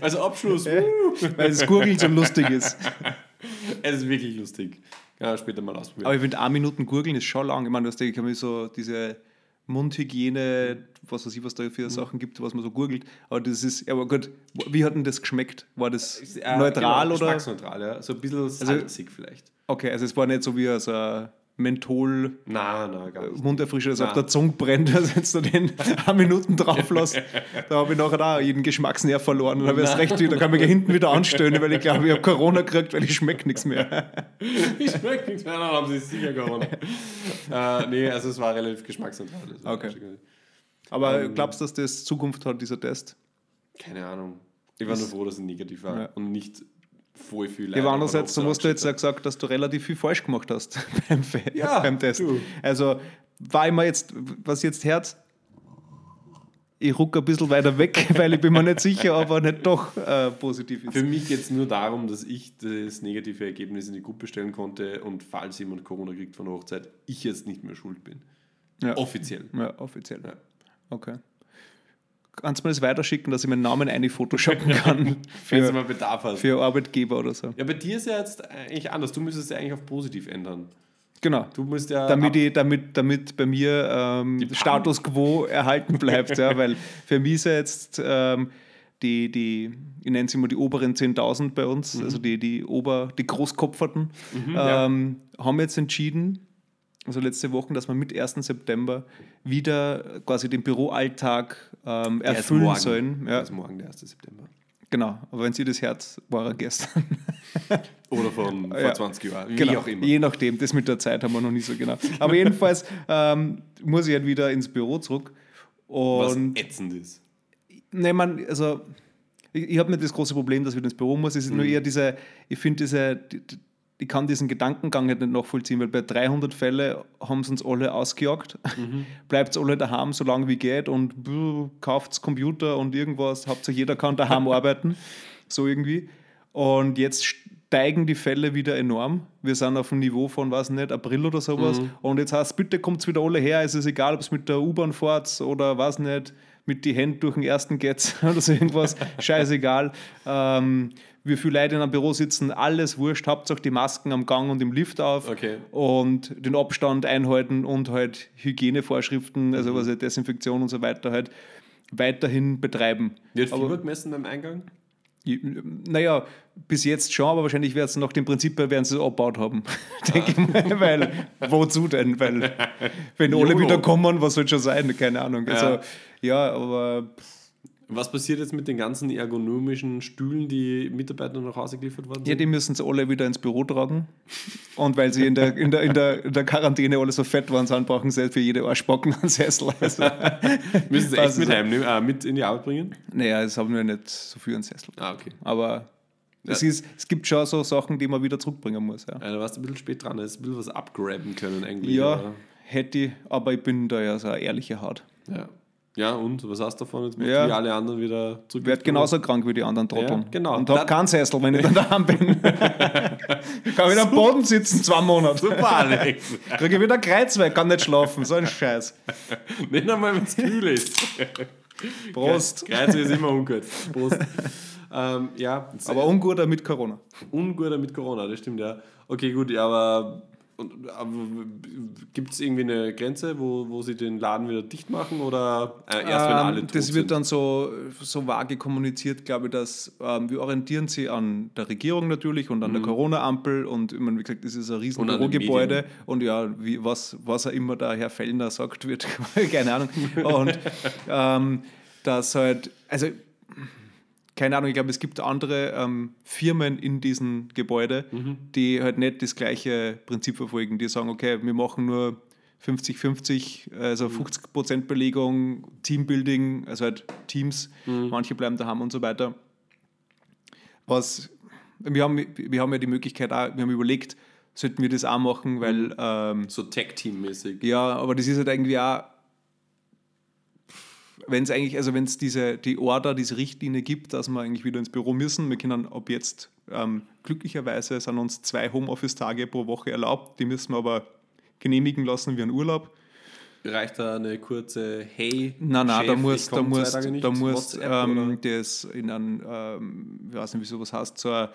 Also Abschluss, (laughs) Weil das Gurgeln so lustig ist. (laughs) es ist wirklich lustig. Ja, später mal ausprobieren. Aber ich finde, eine Minuten Gurgeln ist schon lang. Ich meine, du hast, ich kann mir so diese Mundhygiene, was weiß ich, was da für Sachen gibt, was man so gurgelt. Aber das ist, aber gut, wie hat denn das geschmeckt? War das Äh, neutral genau, oder? Geschmacksneutral, ja. So ein bisschen salzig vielleicht. Okay, also es war nicht so wie so ein Menthol. Nein, gar nicht. Munderfrischer, das Nein. auf der Zunge brennt, (laughs) also jetzt du den (laughs) eine Minuten drauf lässt. Da habe ich nachher auch jeden Geschmacksnerv verloren. Dann habe ich erst recht, da kann ich mich hinten wieder anstöhnen, weil ich glaube, ich habe Corona gekriegt, weil ich schmecke nichts mehr. (laughs) Ich schmecke nichts mehr, dann haben sie sicher Corona. äh, nee, also es war relativ geschmacksneutral. Okay. Aber Ähm. glaubst du, dass das Zukunft hat, dieser Test? Keine Ahnung. Ich war nur froh, dass es negativ war Ja. und nicht voll viel Ja, aber andererseits, du so hast du jetzt ja gesagt, dass du relativ viel falsch gemacht hast (laughs) beim, Ja, beim Test. du. Also war ich mir jetzt, was jetzt hört, ich rucke ein bisschen weiter weg, (laughs) weil ich bin mir nicht sicher, ob er nicht doch äh, positiv ist. Für mich geht es nur darum, dass ich das negative Ergebnis in die Gruppe stellen konnte und falls jemand Corona kriegt von der Hochzeit, ich jetzt nicht mehr schuld bin. Ja. Offiziell. Ja, offiziell. Ja. Okay. Kannst du mir das weiterschicken, dass ich meinen Namen eine photoshoppen (laughs) kann Wenn du für, mal Bedarf hast. für Arbeitgeber oder so? Ja, bei dir ist ja jetzt eigentlich anders. Du müsstest ja eigentlich auf positiv ändern. Genau. Du musst ja. damit, ich, damit, damit bei mir ähm, Status quo erhalten bleibt. ja, weil für mich ist ja jetzt ähm, die, die, ich nenne sie mal die oberen 10.000 bei uns, also die, die, Ober, die Großkopferten, ja. ähm, haben jetzt entschieden, also letzte Woche, dass wir mit 1. September wieder quasi den Büroalltag ähm, erfüllen morgen. sollen. Ja, ist morgen, der 1. September. Genau, aber wenn sie das Herz war er gestern. (laughs) Oder von vor Ja. 20 Jahren, wie Genau, auch immer. Je nachdem, das mit der Zeit haben wir noch nicht so genau. Aber jedenfalls (laughs) ähm, muss ich halt wieder ins Büro zurück. Was Und ätzend ist. ne, man, also ich, ich habe nicht das große Problem, dass ich wieder ins Büro muss. Es ist nur Mhm. eher diese, ich finde diese, die- die- ich kann diesen Gedankengang halt nicht nachvollziehen, weil bei 300 Fälle haben sie uns alle ausgejagt. Mhm. (laughs) Bleibt alle daheim, so lange wie geht und kauft Computer und irgendwas. Hauptsache jeder kann daheim (laughs) arbeiten. So irgendwie. Und jetzt steigen die Fälle wieder enorm. Wir sind auf dem Niveau von, weiß nicht, April oder sowas. Mhm. Und jetzt heißt bitte kommt wieder alle her. Es ist egal, ob es mit der U-Bahn fahrt oder was nicht, mit die Hände durch den ersten geht (laughs) oder so irgendwas. Scheißegal. Ähm, wie viele Leute in einem Büro sitzen, alles wurscht. Hauptsache die Masken am Gang und im Lift auf Okay. und den Abstand einhalten und halt Hygienevorschriften, also was halt Desinfektion und so weiter halt weiterhin betreiben. Wird Aber- Fieber gemessen beim Eingang? Naja, bis jetzt schon, aber wahrscheinlich werden sie nach dem Prinzip her werden sie es abgebaut haben. (laughs) Denke ich mal, weil wozu denn? Weil wenn alle (laughs) wieder kommen, was soll schon sein? Keine Ahnung. Also ja, aber Was passiert jetzt mit den ganzen ergonomischen Stühlen, die Mitarbeitern nach Hause geliefert worden ja, sind? die müssen es alle wieder ins Büro tragen. Und weil sie in der, in der, in der, in der Quarantäne alle so fett waren, sind, brauchen sie für jede Arschbacken einen Sessel. Also, (laughs) Müssen sie Das echt mit heimnehmen, äh, mit in die Arbeit bringen? naja, es haben wir nicht so viel einen Sessel. Ah, okay. Aber es, Ja. ist, es gibt schon so Sachen, die man wieder zurückbringen muss. Ja, Ja, da warst du ein bisschen spät dran, hättest du ein bisschen was abgraben können eigentlich. ja aber- hätte ich, aber ich bin da ja so eine ehrliche Haut. ja. Ja, und was hast du davon? Jetzt musst Ja. wie alle anderen wieder zurück. Ich werde genauso krank wie die anderen Trotteln. Ja, genau. Und habe keinen Sessel, wenn ich dann daheim bin. (laughs) ich kann wieder am Boden sitzen, zwei Monate. Super, Alex. Kriege ich wieder Kreuzweg, kann nicht schlafen. So ein Scheiß. Nicht einmal, wenn es kühl ist. Prost. Kreuz ist immer ungut. Prost. ähm, ja, Aber unguter mit Corona. unguter mit Corona, das stimmt ja. Okay, gut, aber, und, gibt es irgendwie eine Grenze, wo, wo sie den Laden wieder dicht machen oder äh, erst wenn Ähm, alle tot das sind? wird dann so, so vage kommuniziert, glaube ich, dass ähm, wir orientieren sie an der Regierung natürlich und an der Corona-Ampel und wie gesagt, das ist ein riesen Mhm. Und Bürogebäude und ja, wie, was, was er immer der Herr Fellner sagt, (laughs) wird, keine Ahnung. Und (laughs) ähm, das halt, also keine Ahnung, ich glaube, es gibt andere ähm, Firmen in diesem Gebäude, Mhm. die halt nicht das gleiche Prinzip verfolgen. Die sagen, okay, wir machen nur 50-50, Mhm. also 50% Belegung, Teambuilding, also halt Teams, Mhm. manche bleiben daheim und so weiter. Was, wir haben, wir haben ja die Möglichkeit auch, wir haben überlegt, sollten wir das auch machen, weil Mhm. ähm, so Tech-Team-mäßig. ja, aber das ist halt irgendwie auch, wenn es eigentlich, also wenn es diese, die Order, diese Richtlinie gibt, dass wir eigentlich wieder ins Büro müssen, wir können ab jetzt, ähm, glücklicherweise sind uns zwei Homeoffice-Tage pro Woche erlaubt, die müssen wir aber genehmigen lassen wie ein Urlaub. Reicht da eine kurze Hey, Nein, nein, Chef, da muss, da komm zwei muss, Tage nicht, da muss WhatsApp oder? ähm, das in ein, ähm, ich weiß nicht, wie sowas heißt, so ein,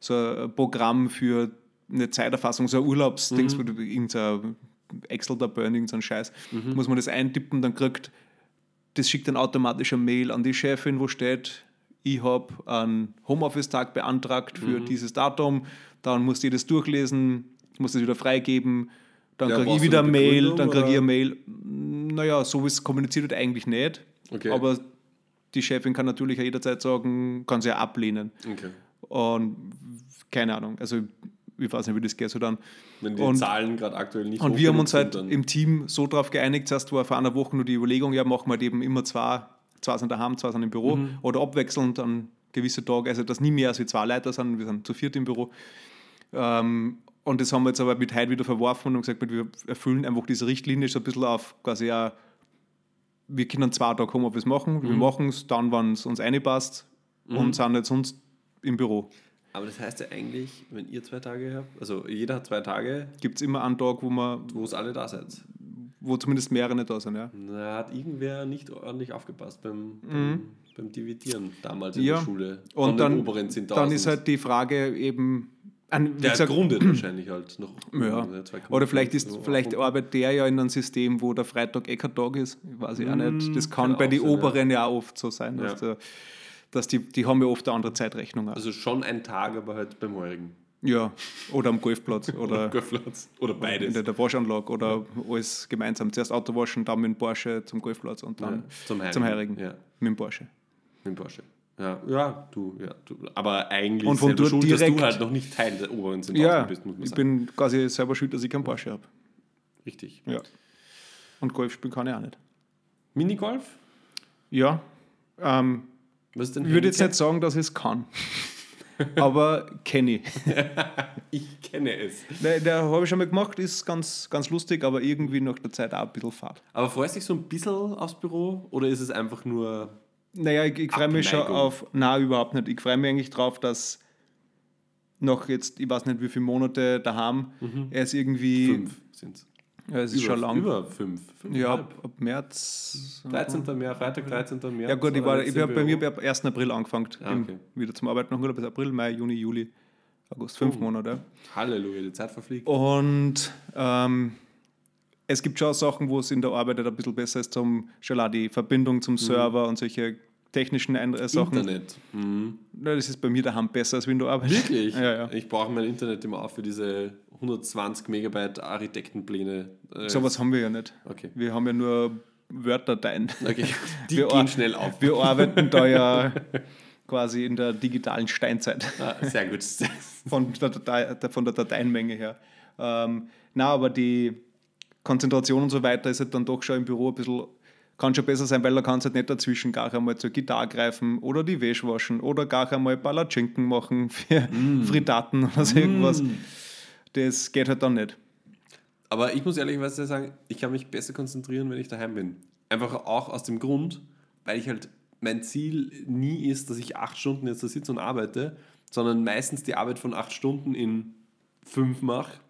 so ein Programm für eine Zeiterfassung, so ein Urlaubsdings, Mhm. du irgendein Excel-Tabelle, irgendein Scheiß, Mhm. muss man das eintippen, dann kriegt, das schickt dann automatisch eine Mail an die Chefin, wo steht, ich habe einen Homeoffice-Tag beantragt für Mhm. dieses Datum, dann muss die das durchlesen, muss das wieder freigeben, dann Ja, kriege ich du wieder eine Mail, dann kriege ich eine Mail. Naja, so wie es kommuniziert wird, eigentlich nicht. Okay. Aber die Chefin kann natürlich jederzeit sagen, kann sie ja ablehnen. Okay. Und keine Ahnung, also ich weiß nicht, wie das geht so dann. Wenn die Und- Zahlen gerade aktuell nicht Und wir haben uns halt im Team so darauf geeinigt, zuerst war vor einer Woche nur die Überlegung, ja, machen wir halt eben immer zwei, zwei sind daheim, zwei sind im Büro Mhm. oder abwechselnd an gewisse Tage, also dass nie mehr als wir zwei Leute sind, wir sind zu viert im Büro. Ähm, und das haben wir jetzt aber mit heute wieder verworfen und gesagt, wir erfüllen einfach diese Richtlinie so ein bisschen auf quasi auch, wir können zwei Tage Homeoffice machen, wir machen es dann, wann es uns reinpasst und sind jetzt sonst im Büro. Aber das heißt ja eigentlich, wenn ihr zwei Tage habt, also jeder hat zwei Tage, Gibt es immer einen Tag, wo, man, wo es alle da seid. wo zumindest mehrere nicht da sind, ja. Da hat irgendwer nicht ordentlich aufgepasst beim, beim, beim Dividieren damals in Mhm. Ja. der Schule. Und dann, oberen 10.000. dann ist halt die Frage eben, an, der gesagt, grundet wahrscheinlich halt noch. (clears throat) ja. Ja, Oder vielleicht, ist, Euro vielleicht arbeitet der ja in einem System, wo der Freitag eh kein Tag ist. Weiß ich auch nicht. Das kann, kann bei den ja. Oberen ja. auch oft so sein. Dass, Ja. der, dass die, die haben ja oft eine andere Zeitrechnung. Auch. Also schon ein Tag, aber halt beim heurigen. ja, oder am Golfplatz (laughs) oder Golfplatz. Oder in beides. der, der Waschanlage oder alles gemeinsam. Zuerst Auto waschen, dann mit dem Porsche zum Golfplatz und dann Ja, zum Heirigen. zum Heirigen Ja. mit dem Porsche. Mit dem Porsche. Ja, ja, du, ja, du. Aber eigentlich Und von dort schuld, dass direkt- du halt noch nicht Teil der oberen Zentrale Ja, bist, muss man ich sagen. bin quasi selber schuld, dass ich keinen Porsche habe. Richtig. Ja. Und Golf spielen kann ich auch nicht. Minigolf? Ja, ähm, Was denn ich würde jetzt nicht sagen, dass ich es kann. Aber kenne ich. (laughs) Ich kenne es. Der, der habe ich schon mal gemacht, ist ganz, ganz lustig, aber irgendwie nach der Zeit auch ein bisschen fad. Aber freust du dich so ein bisschen aufs Büro oder ist es einfach nur. Naja, ich, ich freue mich schon auf. Nein, überhaupt nicht. Ich freue mich eigentlich drauf, dass noch jetzt, ich weiß nicht wie viele Monate daheim, er ist irgendwie. Fünf sind es. Ja, es ist Über, schon lang. über fünf. fünf ja, ab, ab März. 13. März, Freitag, 13. März. Ja gut, ich, war, ich habe bei mir ab 1. April angefangen, Ah, okay. wieder zum Arbeiten Urlaub bis April, Mai, Juni, Juli, August, fünf Oh. Monate. Halleluja, die Zeit verfliegt. Und ähm, es gibt schon Sachen, wo es in der Arbeit ein bisschen besser ist, zum schon die Verbindung zum Server und solche technischen Ein äh, Sachen. Internet. Mhm. Na, das ist bei mir daheim besser als in der Arbeit. Wirklich? Ja, ja. Ich brauche mein Internet immer auch für diese 120 Megabyte Architektenpläne. Äh, Sowas haben wir ja nicht. Okay. Wir haben ja nur Word-Dateien. Okay, (laughs) die Wir gehen schnell auf. Wir (laughs) arbeiten da ja quasi in der digitalen Steinzeit. Ah, sehr gut. von der, Datei, von der Dateienmenge her. Ähm, na, aber die Konzentration und so weiter ist halt dann doch schon im Büro ein bisschen, kann schon besser sein, weil da kannst du halt nicht dazwischen gar einmal zur Gitarre greifen oder die Wäsche waschen oder gar einmal Palatschinken machen (laughs) für Frittaten oder so irgendwas. Das geht halt dann nicht. Aber ich muss ehrlicherweise sagen, ich kann mich besser konzentrieren, wenn ich daheim bin. Einfach auch aus dem Grund, weil ich halt mein Ziel nie ist, dass ich acht Stunden jetzt da sitze und arbeite, sondern meistens die Arbeit von acht Stunden in fünf mache.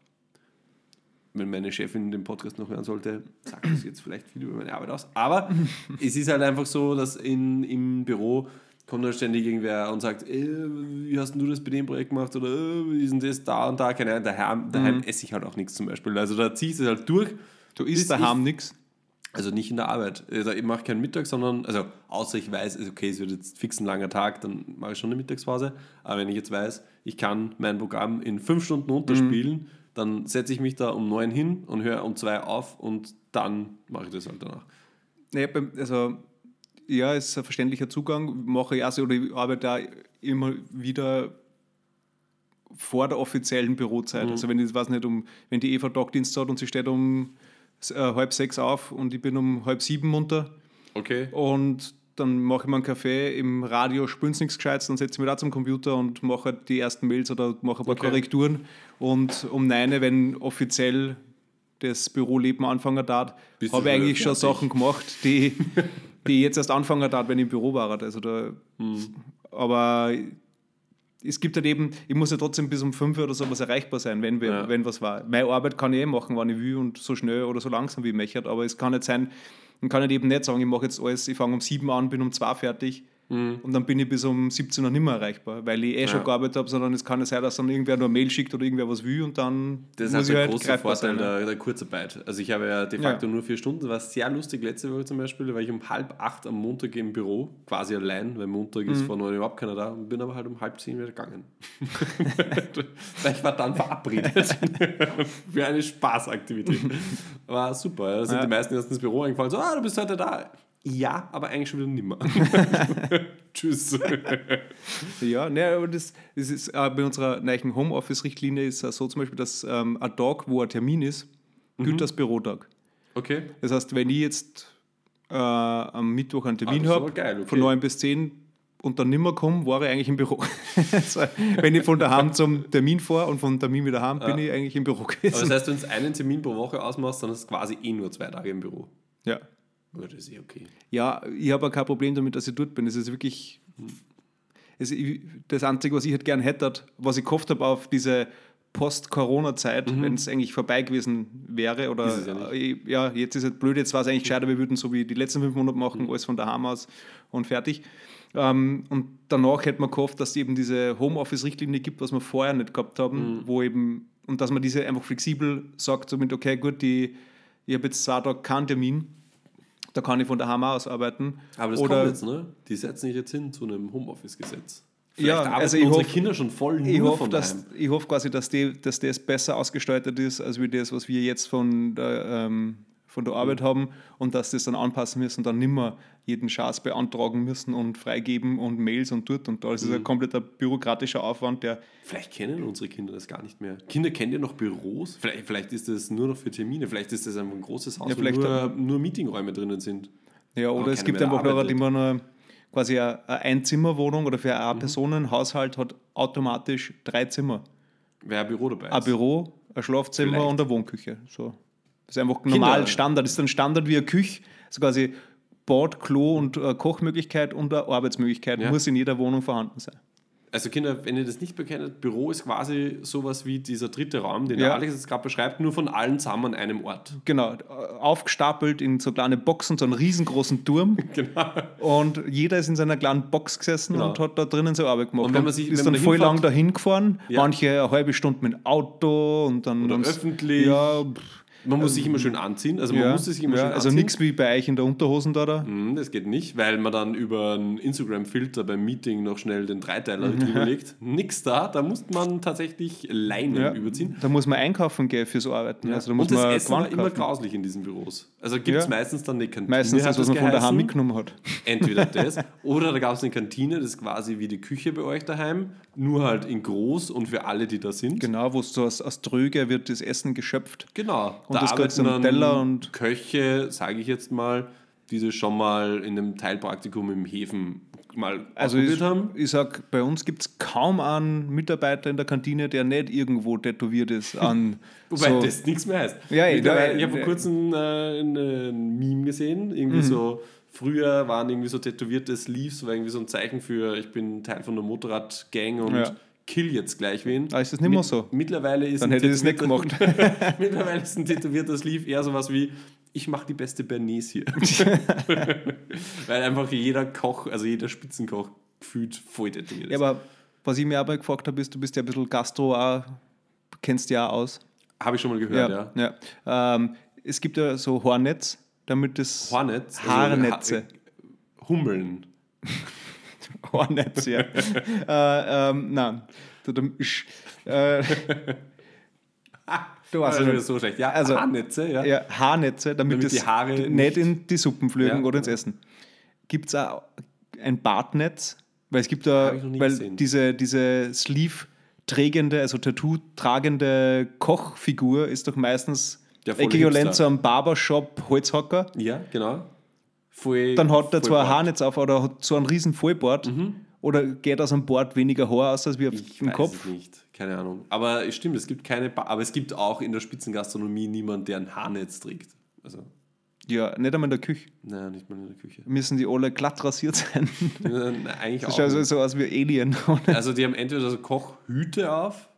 Wenn meine Chefin den Podcast noch hören sollte, sagt das jetzt vielleicht viel über meine Arbeit aus. Aber (laughs) es ist halt einfach so, dass in, im Büro kommt dann ständig irgendwer und sagt, äh, wie hast denn du das bei dem Projekt gemacht oder äh, wie ist denn das da und da? Keine Ahnung, daheim, daheim esse ich halt auch nichts zum Beispiel. Also da ziehst du es halt durch. Du isst daheim nichts. Also nicht in der Arbeit. Also ich mache keinen Mittag, sondern, also außer ich weiß, ist okay, es wird jetzt fix ein langer Tag, dann mache ich schon eine Mittagspause. Aber wenn ich jetzt weiß, ich kann mein Programm in fünf Stunden runterspielen, dann setze ich mich da um neun hin und höre um zwei auf und dann mache ich das halt danach. Beim- also ja, ist ein verständlicher Zugang. Mache ich auch so, oder ich arbeite da immer wieder vor der offiziellen Bürozeit. Also wenn ich weiß nicht, um, wenn die Eva Tagdienst hat und sie steht um äh, halb sechs auf und ich bin um halb sieben munter Okay. und dann mache ich mir einen Kaffee, im Radio spülen nichts Gescheites, dann setze ich mich da zum Computer und mache die ersten Mails oder mache ein paar Okay. Korrekturen. Und um neun, wenn offiziell das Büroleben anfangen darf, habe ich eigentlich schon? Sachen gemacht, die, die ich jetzt erst anfangen darf, wenn ich im Büro war. Also da, Hm. Aber es gibt halt eben, ich muss ja trotzdem bis um fünf oder sowas erreichbar sein, wenn, wir, Ja. wenn was war. Meine Arbeit kann ich eh machen, wann ich will und so schnell oder so langsam wie ich möchte, aber es kann nicht sein, man kann halt eben nicht sagen, ich mache jetzt alles, ich fange um sieben an, bin um zwei fertig und dann bin ich bis um 17 Uhr nicht mehr erreichbar, weil ich eh schon Ja. gearbeitet habe, sondern es kann nicht sein, dass dann irgendwer nur eine Mail schickt oder irgendwer was will und dann Das ist muss halt der große Vorteil ja. der, der Kurzarbeit. Also ich habe ja de facto nur vier Stunden. Das war sehr lustig letzte Woche zum Beispiel. War ich um halb acht am Montag im Büro, quasi allein, weil Montag Mhm. ist vor neun überhaupt keiner da. Und bin aber halt um halb zehn wieder gegangen. (laughs) weil ich war dann verabredet (laughs) für eine Spaßaktivität. War super. Da sind Ja. die meisten erst ins Büro eingefallen. So, ah, du bist heute da. Ja, aber eigentlich schon wieder nimmer. (laughs) Tschüss. Ja, ne, aber das, das ist äh, bei unserer neuen Homeoffice-Richtlinie ist es so zum Beispiel, dass ähm, ein Tag, wo ein Termin ist, Mhm. gilt als Bürotag. Okay. Das heißt, wenn ich jetzt äh, am Mittwoch einen Termin Ah, aber habe, okay. von 9 bis 10 und dann nimmer komme, war ich eigentlich im Büro. (laughs) also, wenn ich von daheim zum Termin fahre und vom Termin wieder heim, bin ich eigentlich im Büro Aber gewesen. das heißt, wenn du einen Termin pro Woche ausmachst, dann ist es quasi eh nur zwei Tage im Büro. ja. Das ist eh okay. ja, ich habe auch kein Problem damit, dass ich dort bin. Es ist wirklich es, ich, das Einzige, was ich halt gern hätte, was ich gehofft habe auf diese Post-Corona-Zeit, wenn es eigentlich vorbei gewesen wäre. Oder Mhm. Es ja äh, ja, jetzt ist es blöd, jetzt war es eigentlich gescheiter, wir würden so wie die letzten fünf Monate machen, Mhm. alles von daheim aus und fertig. Ähm, und danach hätte man gehofft, dass es eben diese Homeoffice-Richtlinie gibt, was wir vorher nicht gehabt Mhm. haben, wo eben, und dass man diese einfach flexibel sagt, somit, okay, gut, die, ich habe jetzt zwei Tage keinen Termin, da kann ich von daheim aus arbeiten. Aber das Oder kommt jetzt, ne? Die setzen sich jetzt hin zu einem Homeoffice-Gesetz. Vielleicht Ja, also ich unsere hoff- Kinder schon voll nur Ich hoffe, von dass, daheim. ich hoffe quasi, dass, die, dass das besser ausgestaltet ist, als wie das, was wir jetzt von der, ähm, von der Arbeit haben und dass sie das dann anpassen müssen und dann nimmer jeden Schatz beantragen müssen und freigeben und Mails und dort und da. Das ist ein kompletter bürokratischer Aufwand, der Vielleicht kennen unsere Kinder das gar nicht mehr. Kinder kennen ja noch Büros. Vielleicht, vielleicht ist das nur noch für Termine. Vielleicht ist das einfach ein großes Haus, Ja, wo nur, nur Meetingräume drinnen sind. Ja, oder es gibt einfach noch arbeitet. immer nur quasi eine Einzimmerwohnung oder für Mhm. eine Personenhaushalt hat automatisch drei Zimmer. Wer ein Büro dabei ist. Ein Büro, ein Schlafzimmer Vielleicht. und eine Wohnküche. So. Das ist einfach normal Kinder- Standard. Das ist ein Standard wie eine Küche. So quasi Bad, Klo und äh, Kochmöglichkeit und eine Arbeitsmöglichkeit Ja. muss in jeder Wohnung vorhanden sein. Also Kinder, wenn ihr das nicht bekennt, Büro ist quasi sowas wie dieser dritte Raum, den Ja. der Alex jetzt gerade beschreibt, nur von allen zusammen an einem Ort. Genau, äh, aufgestapelt in so kleine Boxen, so einen riesengroßen Turm. (laughs) Genau. Und jeder ist in seiner kleinen Box gesessen Genau. und hat da drinnen seine Arbeit gemacht. Und wenn man sich- ist wenn dann voll lang dahin gefahren, Ja. manche eine halbe Stunde mit dem Auto und dann Oder und- öffentlich. Ja, pff, Man muss sich immer schön anziehen. Also man ja, muss sich immer ja, schön also nichts wie bei euch in der Unterhosen da. da. Mhm, Das geht nicht, weil man dann über einen Instagram-Filter beim Meeting noch schnell den Dreiteiler (laughs) drüber legt. Nix da, da muss man tatsächlich Leinen Ja. überziehen. Da muss man einkaufen gehen fürs Arbeiten. Also da muss und das man Essen war immer grauslich in diesen Büros. Also gibt es meistens dann eine Kantine. Meistens hat das, was man von geheißen. daheim mitgenommen hat. Entweder (laughs) das oder da gab es eine Kantine, das ist quasi wie die Küche bei euch daheim, nur halt in groß und für alle, die da sind. Genau, wo es so aus, aus Tröge wird das Essen geschöpft. Genau. Und da das dann Teller und- Köche, sage ich jetzt mal, die das schon mal in einem Teilpraktikum im Häfen mal Also ich, haben. ich sag, bei uns gibt es kaum einen Mitarbeiter in der Kantine, der nicht irgendwo tätowiert ist an (laughs) Wobei so, das nichts mehr heißt. Ja, ja, ich habe vor kurzem äh, ein, ein Meme gesehen, irgendwie Mhm. so. Früher waren irgendwie so tätowierte Sleeves, war irgendwie so ein Zeichen für, ich bin Teil von der Motorradgang und Ja. Kill jetzt gleich wen. Ah, ist das nicht mehr so? Mittlerweile ist Dann hätte ich das nicht gemacht. (laughs) Mittlerweile ist ein tätowierter Sleeve eher sowas wie, ich mache die beste Bernays hier. (laughs) Weil einfach jeder Koch, also jeder Spitzenkoch gefühlt voll tätowiert ist. Ja, aber was ich mir aber gefragt habe, ist, du bist ja ein bisschen Gastro auch, kennst ja auch aus. Habe ich schon mal gehört, ja. ja. ja. Ähm, es gibt ja so Hornets, damit das Hornets. also Haarnetze. Ha- Hummeln. (laughs) Hornets, ja. (laughs) äh, ähm, nein. Du, du, ich, äh, (laughs) du ja wieder so schlecht. Ja, Also- Haarnetze, ja. ja, Haarnetze, damit, Damit das die Haare nicht, nicht- in die Suppen fliegen Ja. oder ins Essen. Gibt es auch ein Bartnetz? Weil es gibt da, weil gesehen. diese, diese Sleeve-trägende, also Tattoo-tragende Kochfigur ist doch meistens äquivalent zu einem Barbershop-Holzhacker. Ja, genau. Voll, Dann hat er zwar ein. Haarnetz auf oder hat so einen riesen Vollbart. Oder geht aus dem Bart weniger Haar aus als wie auf Ich dem weiß Kopf? es nicht. Keine Ahnung. Aber es stimmt, es gibt keine. Ba aber es gibt auch in der Spitzengastronomie niemanden, der ein Haarnetz trägt. Also, Ja, nicht einmal in der Küche. naja, nicht mal in der Küche. Müssen die alle glatt rasiert sein. (laughs) Nein, Eigentlich Das auch. schaut also nicht. so aus wie Alien. (laughs) Also, die haben entweder so Kochhüte auf.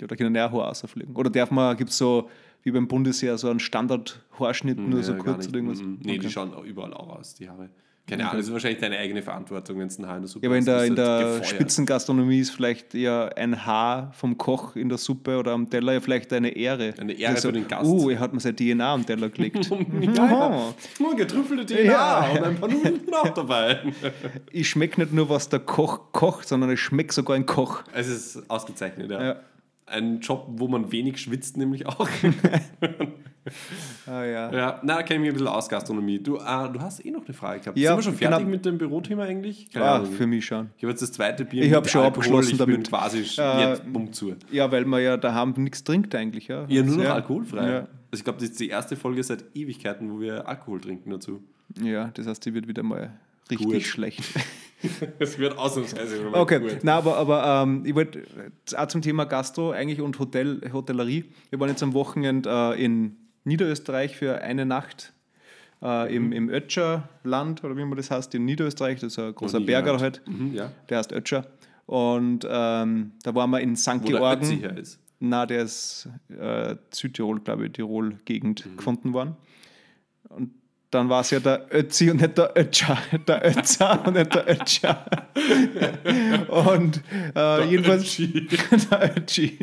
Ja, da können ja Haar rausfliegen. Oder darf man, gibt es so, wie beim Bundesheer, so einen Standard-Haarschnitt, nur so Ja, gar kurz oder irgendwas? Mhm. Nee, Okay. die schauen auch überall auch aus, die Haare. Keine Ahnung, das ist wahrscheinlich deine eigene Verantwortung, wenn es ein Haar in der Suppe Ja, aber in der, in halt der gefeuert. Spitzengastronomie ist vielleicht eher ein Haar vom Koch in der Suppe oder am Teller ja vielleicht eine Ehre. Eine Ehre Also, für den Gast. Uh, er hat mir sein DNA am Teller gelegt. (laughs) ja, (laughs) ja. Nur getrüffelte DNA Ja. und ein paar Nudeln auch dabei. ich schmecke nicht nur, was der Koch kocht, sondern ich schmecke sogar ein Koch. Es ist ausgezeichnet, ja. Ja. Ein Job, wo man wenig schwitzt, nämlich auch. (laughs) (laughs) Ah, ja. ja, na, da kenne ich mich ein bisschen aus, Gastronomie. Du, äh, du hast eh noch eine Frage gehabt. Ja, Sind wir schon fertig genau. mit dem Bürothema eigentlich? Keine Ah, für mich schon. Ich habe jetzt das zweite Bier Ich mit hab schon Alkohol, abgeschlossen ich bin damit. quasi Äh, jetzt bumm zu. Ja, weil man ja daheim nichts trinkt eigentlich. Ja, Ja, nur noch alkoholfrei. Ja. Also ich glaube, das ist die erste Folge seit Ewigkeiten, wo wir Alkohol trinken dazu. ja, das heißt, die wird wieder mal richtig Gut. schlecht. (laughs) (laughs) Es wird ausnahmsweise mal Okay, gut. na, aber, aber ähm, ich wollte äh, auch zum Thema Gastro eigentlich und Hotel, Hotellerie. Wir waren jetzt am Wochenende äh, in Niederösterreich für eine Nacht äh, im, im Ötscherland oder wie man das heißt, in Niederösterreich. Das ist ein großer Berger gehört. halt, Mhm, ja. der heißt Ötscher. Und ähm, da waren wir in St. Wo der Georgen. Her ist. Na, der ist äh, Südtirol, glaube ich, Tirol-Gegend Mhm. gefunden worden. Und dann war es ja der Ötzi und nicht der Ötscher. (laughs) Der Ötzer und nicht der Ötscher. und äh, jedenfalls Ötzi. (laughs) der Ötschi.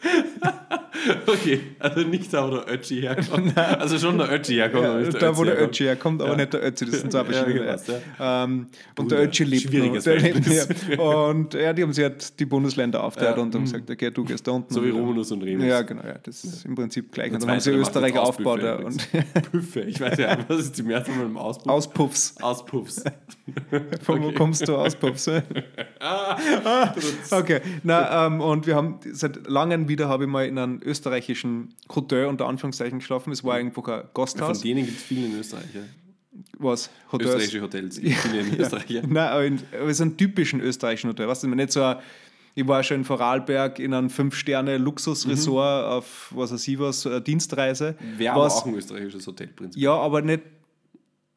(laughs) (laughs) Okay, also nicht da, wo der Ötzi herkommt. (laughs) also schon der Ötzi herkommt. Ja, nicht da, wo der. Ötzi herkommt, aber Ja. nicht der Ötzi. Das sind zwei (laughs) Ja, verschiedene. passt, ähm, und der Ötzi lebt schwieriges noch. Der lebt, ja. Und ja, die haben sich halt die Bundesländer aufgeteilt Ja. und haben gesagt, okay, du gehst da unten. So wie und- Romulus und Remus. Ja, genau, ja, das ist im Prinzip gleich. Und Der dann haben sie Österreich aufgebaut. Ja, und Püffe. Ich weiß ja, was ist die Mehrzahl von einem Auspuff? Auspuffs. Auspuffs. Von wo kommst du Auspuffs? Ah, Okay, na, ähm, und wir haben seit langem wieder habe ich mal in einem österreichischen Hotel unter Anführungszeichen geschlafen. Es war irgendwo ein Von Gasthaus. denen gibt es viele in Österreich. Ja. Was? Hotels? Österreichische Hotels. (laughs) gibt Viele in Österreich. Ja. Nein, aber, in, aber so einen typischen österreichischen Hotel. Weißt du, nicht so ein, ich war schon in Vorarlberg in einem Fünf-Sterne-Luxusresort auf, was weiß ich was, Dienstreise. Wäre aber was, auch ein österreichisches Hotelprinzip. Ja, aber nicht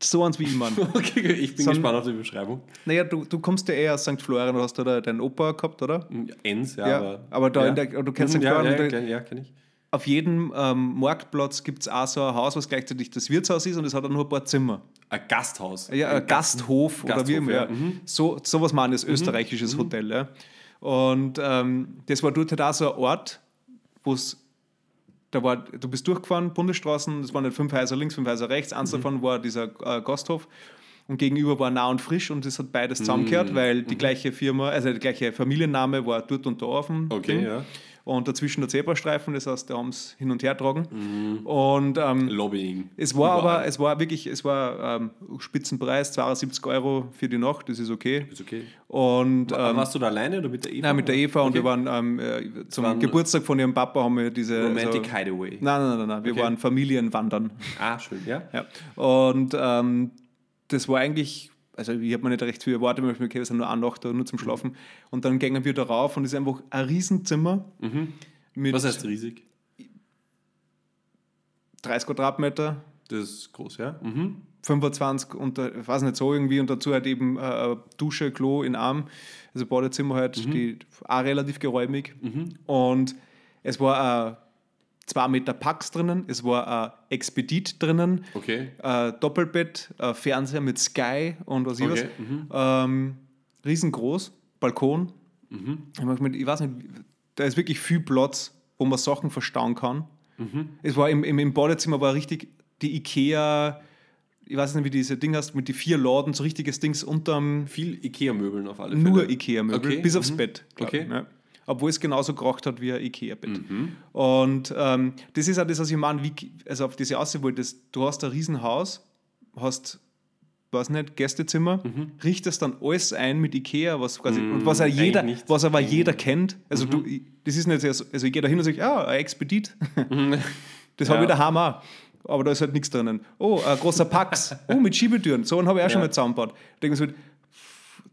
so eins wie ich meine. (laughs) Okay, ich bin So ein- gespannt auf die Beschreibung. naja, du, du kommst ja eher aus St. Florian, du hast da deinen Opa gehabt, oder? Ens, ja, Ja, aber. aber da ja. in der- du kennst Mhm, den ja, Florian, ja, kenn, ja, kenn ich. Auf jedem ähm, Marktplatz gibt es auch so ein Haus, was gleichzeitig das Wirtshaus ist und es hat auch nur ein paar Zimmer. Ein Gasthaus. Ja, ein Gasthof, oder wie Gasthof, immer. ja. Ja. Mhm. So, sowas ich, das österreichisches Hotel. Ja. Und ähm, das war dort halt auch so ein Ort, wo es da war, du bist durchgefahren, Bundesstraßen, es waren nicht fünf Häuser links, fünf Häuser rechts, Mhm. eins davon war dieser äh, Gasthof und gegenüber war nah und frisch und das hat beides Mhm. zusammengehört, weil die gleiche Firma, also der gleiche Familienname war dort und da dem Okay, ja. Und dazwischen der Zebrastreifen, das heißt, da haben es hin und her tragen. Und ähm, Lobbying. es war Überall. aber, es war wirklich, es war ähm, Spitzenpreis, 72 Euro für die Nacht, das ist okay. Ist okay. Und ähm, warst du da alleine oder mit der Eva? nein, mit der Eva und Okay. wir waren ähm, äh, zum waren- Geburtstag von ihrem Papa haben wir diese Romantic so, Hideaway. Nein, nein, nein, nein, wir Okay. waren Familienwandern. Ah, schön, ja. Ja. Und ähm, das war eigentlich, also ich habe mir nicht recht viel erwartet, weil ich mir okay, wir sind nur eine Nacht da, nur zum Schlafen. Und dann gingen wir da rauf und es ist einfach ein Riesenzimmer mit Was heißt riesig? 30 Quadratmeter, Das ist groß, ja. Mhm. 25 und ich weiß nicht so irgendwie und dazu halt eben äh, Dusche, Klo in Arm, also Badezimmer halt, Mhm. die auch relativ geräumig. Und es war ein 2 Meter Pax drinnen, es war ein Expedit drinnen, Okay. äh, Doppelbett, äh, Fernseher mit Sky und was ich Okay, mhm. was. Ähm, riesengroß, Balkon. Mhm. Ich, weiß nicht, da ist wirklich viel Platz, wo man Sachen verstauen kann. Mhm. Es war im, im, im Badezimmer war richtig die Ikea, ich weiß nicht, wie diese Ding hast, mit die vier Laden, so richtiges Dings unterm Viel Ikea-Möbeln auf alle Fälle. nur Ikea-Möbel, Okay, bis aufs mhm. Bett. glaub Okay. Ja. Obwohl es genauso gerocht hat wie ein Ikea-Bett. Mhm. Und ähm, das ist auch das, was ich meine, wie, also auf diese Aussicht wollte, du hast ein Riesenhaus, hast, weiß nicht, Gästezimmer, Mhm. richtest dann alles ein mit Ikea, was quasi, und was, auch jeder, was aber jeder kennt. Also du, ich- das ist nicht so, also ich gehe da hin und sage, ah, ein Expedit. (laughs) das habe Ja. ich daheim auch. Aber da ist halt nichts drinnen. Oh, ein großer Pax. (laughs) Oh, mit Schiebetüren. So einen habe ich auch schon Ja. mal zusammengebaut. Da denke ich mir so,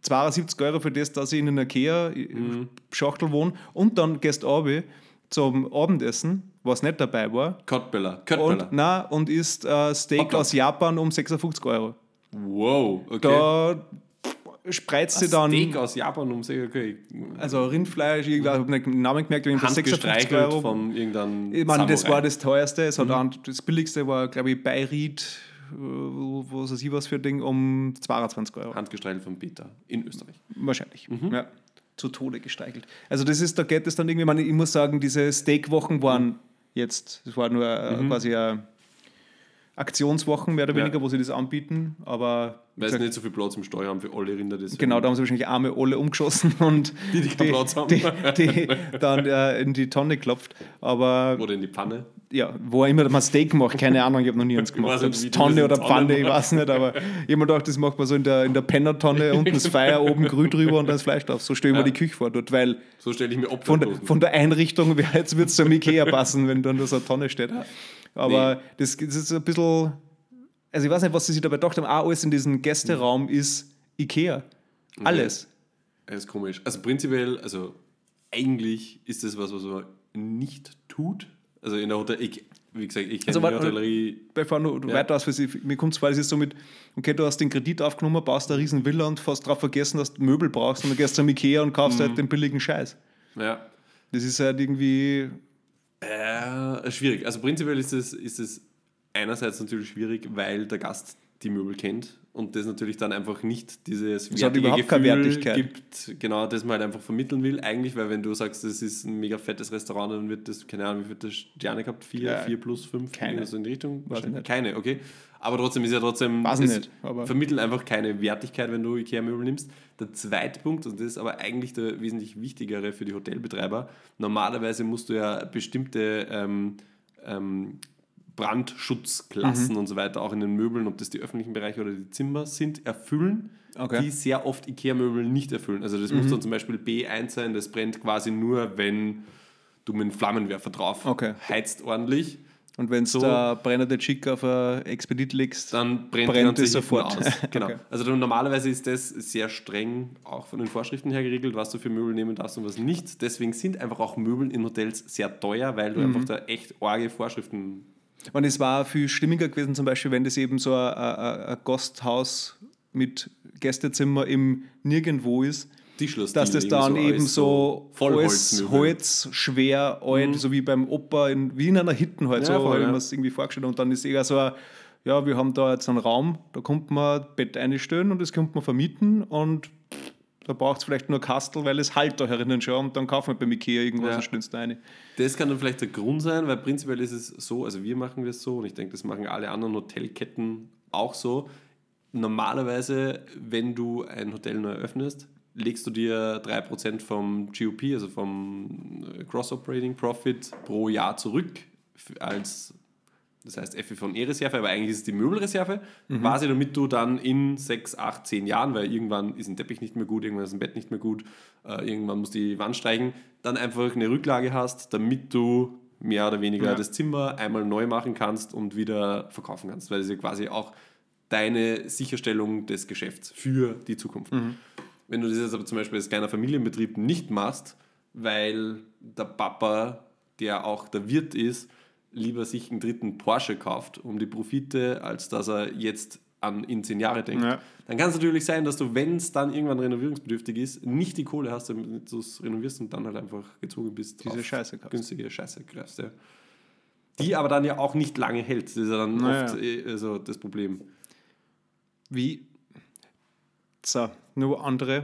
72 Euro für das, dass ich in einer Ikea-Schachtel wohne. Und dann gehst du zum Abendessen, was nicht dabei war. Köttböller. Und, Köttböller. nein, und isst äh, Steak aus Japan um 56 Euro. Wow, okay. Da spreizt sie dann, Steak aus Japan um sich, okay. also Rindfleisch, ich habe den Namen gemerkt, jedenfalls 56 Handgestreichelt Euro. von irgendeinem Ich meine, das war das teuerste. Es hat auch, das billigste war, glaube ich, äh, was weiß ich was für ein Ding, um 22 Euro. Handgestreichelt von Peter in Österreich. Wahrscheinlich. Mhm. Ja. Zu Tode gestreichelt. Also das ist, da geht es dann irgendwie, ich, meine, ich muss sagen, diese Steakwochen waren jetzt, das war nur äh, quasi eine Aktionswochen mehr oder. Ja. weniger, wo sie das anbieten, aber Weil sie nicht so viel Platz im Steuer haben für alle Rinder. deswegen- Genau, da haben sie wahrscheinlich Arme alle umgeschossen (laughs) und Die, die keinen Platz haben. die, die dann äh, in die Tonne klopft. Aber Oder in die Pfanne. ja, wo er immer man Steak macht, keine Ahnung, ich habe noch nie eins gemacht. Ob es Tonne oder Tonne Pfanne, ich machst. weiß nicht, aber jemand dachte, das macht man so in der, in der Pennertonne, (laughs) unten das Feuer, oben grün drüber und dann das Fleisch drauf. So stelle ich mir Ja. die Küche vor dort, weil So stelle ich mir von der, von der Einrichtung, jetzt wird es zum Ikea passen, wenn dann da so eine Tonne steht. Aber Nee. das, das ist ein bisschen, also ich weiß nicht, was sie sich dabei gedacht haben, auch alles in diesem Gästeraum ist Ikea. Alles. Das ist komisch. Also prinzipiell, also eigentlich ist das was, was man nicht tut. Also in der Hotel, ich, wie gesagt, ich kenne Also, die warte, Hotellerie. bevor du Ja. weiter aus, mir kommt es vor, es ist so mit, okay, du hast den Kredit aufgenommen, baust eine riesen Villa und fast drauf vergessen, dass du Möbel brauchst und dann gehst du zum Ikea und kaufst Mhm. halt den billigen Scheiß. Ja. Das ist halt irgendwie, Äh, schwierig. Also prinzipiell ist es, ist es einerseits natürlich schwierig, weil der Gast die Möbel kennt und das natürlich dann einfach nicht dieses Das überhaupt keine Wertigkeit. gibt, genau, das man halt einfach vermitteln will. Eigentlich, weil wenn du sagst, das ist ein mega fettes Restaurant, dann wird das, keine Ahnung, wie viele Sterne gehabt? Vier, Ja. vier plus fünf? Keine. So in die Richtung? Weiß ich nicht. Keine, okay. Aber trotzdem ist ja trotzdem, Weiß es nicht, vermittelt einfach keine Wertigkeit, wenn du Ikea-Möbel nimmst. Der zweite Punkt, und das ist aber eigentlich der wesentlich wichtigere für die Hotelbetreiber, normalerweise musst du ja bestimmte ähm, ähm, Brandschutzklassen Mhm. und so weiter auch in den Möbeln, ob das die öffentlichen Bereiche oder die Zimmer sind, erfüllen, Okay. Mhm. die sehr oft Ikea-Möbel nicht erfüllen. Also das muss dann zum Beispiel B1 sein, das brennt quasi nur, wenn du mit einem Flammenwerfer drauf Okay. heizt ordentlich. Und wenn du So. da brennende Chick auf ein Expedit legst, dann brennt, Brennt es sofort. Aus. (laughs) Genau. Okay. Also dann normalerweise ist das sehr streng auch von den Vorschriften her geregelt, was du für Möbel nehmen darfst und was nicht. Deswegen sind einfach auch Möbel in Hotels sehr teuer, weil Mhm. du einfach da echt arge Vorschriften Und es war viel stimmiger gewesen, zum Beispiel, wenn das eben so ein, ein, ein Gasthaus mit Gästezimmer im Nirgendwo ist, Tischler dass das dann eben so, Vollholzmöbel. Holz, schwer, alt, so wie beim Opa, in, wie in einer Hitten halt, Ja, so habe ich mir das irgendwie vorgestellt. Und dann ist eher so, ein, ja, wir haben da jetzt einen Raum, da kommt man Bett einstellen und das kommt man vermieten und da braucht es vielleicht nur Kastel, weil es halt da herinnen schon und dann kaufen wir beim Ikea irgendwas Ja. und stellst da rein. Das kann dann vielleicht der Grund sein, weil prinzipiell ist es so, also wir machen das so und ich denke, das machen alle anderen Hotelketten auch so. Normalerweise, wenn du ein Hotel neu öffnest, legst du dir 3% vom GOP, also vom Gross Operating Profit pro Jahr zurück als, das heißt FFE-Reserve, aber eigentlich ist es die Möbelreserve, quasi damit du dann in 6, 8, 10 Jahren, weil irgendwann ist ein Teppich nicht mehr gut, irgendwann ist ein Bett nicht mehr gut, äh, irgendwann muss die Wand streichen, dann einfach eine Rücklage hast, damit du mehr oder weniger Ja. das Zimmer einmal neu machen kannst und wieder verkaufen kannst, weil es ja quasi auch deine Sicherstellung des Geschäfts für die Zukunft. Wenn du das jetzt aber zum Beispiel als kleiner Familienbetrieb nicht machst, weil der Papa, der auch der Wirt ist, lieber sich einen dritten Porsche kauft um die Profite, als dass er jetzt an in zehn Jahre denkt, Ja. dann kann es natürlich sein, dass du, wenn es dann irgendwann renovierungsbedürftig ist, nicht die Kohle hast, damit du es renovierst und dann halt einfach gezwungen bist, Diese Scheiße kaufst. günstige Scheiße greifst. Ja. Die aber dann ja auch nicht lange hält. Das ist ja dann Naja. oft eh, also das Problem. Wie? So, nur andere.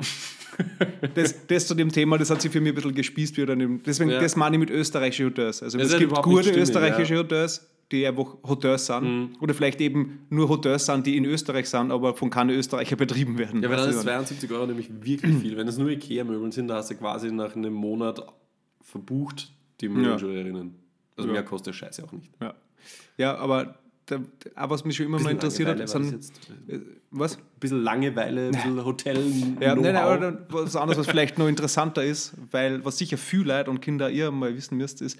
das, das zu dem Thema, das hat sich für mich ein bisschen gespießt. Wieder. Deswegen, Ja. das meine ich mit österreichischen Hotels. Also es gibt gute stimmig, österreichische ja. Hotels, die einfach Hotels sind. Mhm. Oder vielleicht eben nur Hotels sind, die in Österreich sind, aber von keinen Österreicher betrieben werden. Ja, weil dann Weißt ist du? 72 Euro nämlich wirklich viel. Wenn es nur Ikea-Möbel sind, da hast du quasi nach einem Monat verbucht die Möbeljournalinnen. Also Ja. mehr kostet der Scheiße auch nicht. ja. ja, aber da, was mich schon immer mal interessiert hat, sind, was? Ein bisschen Langeweile, ein bisschen Hotel. Ja, nein, nein, dann was anderes, was vielleicht noch interessanter ist, weil was sicher viel Leute und Kinder ihr mal wissen müsst, ist,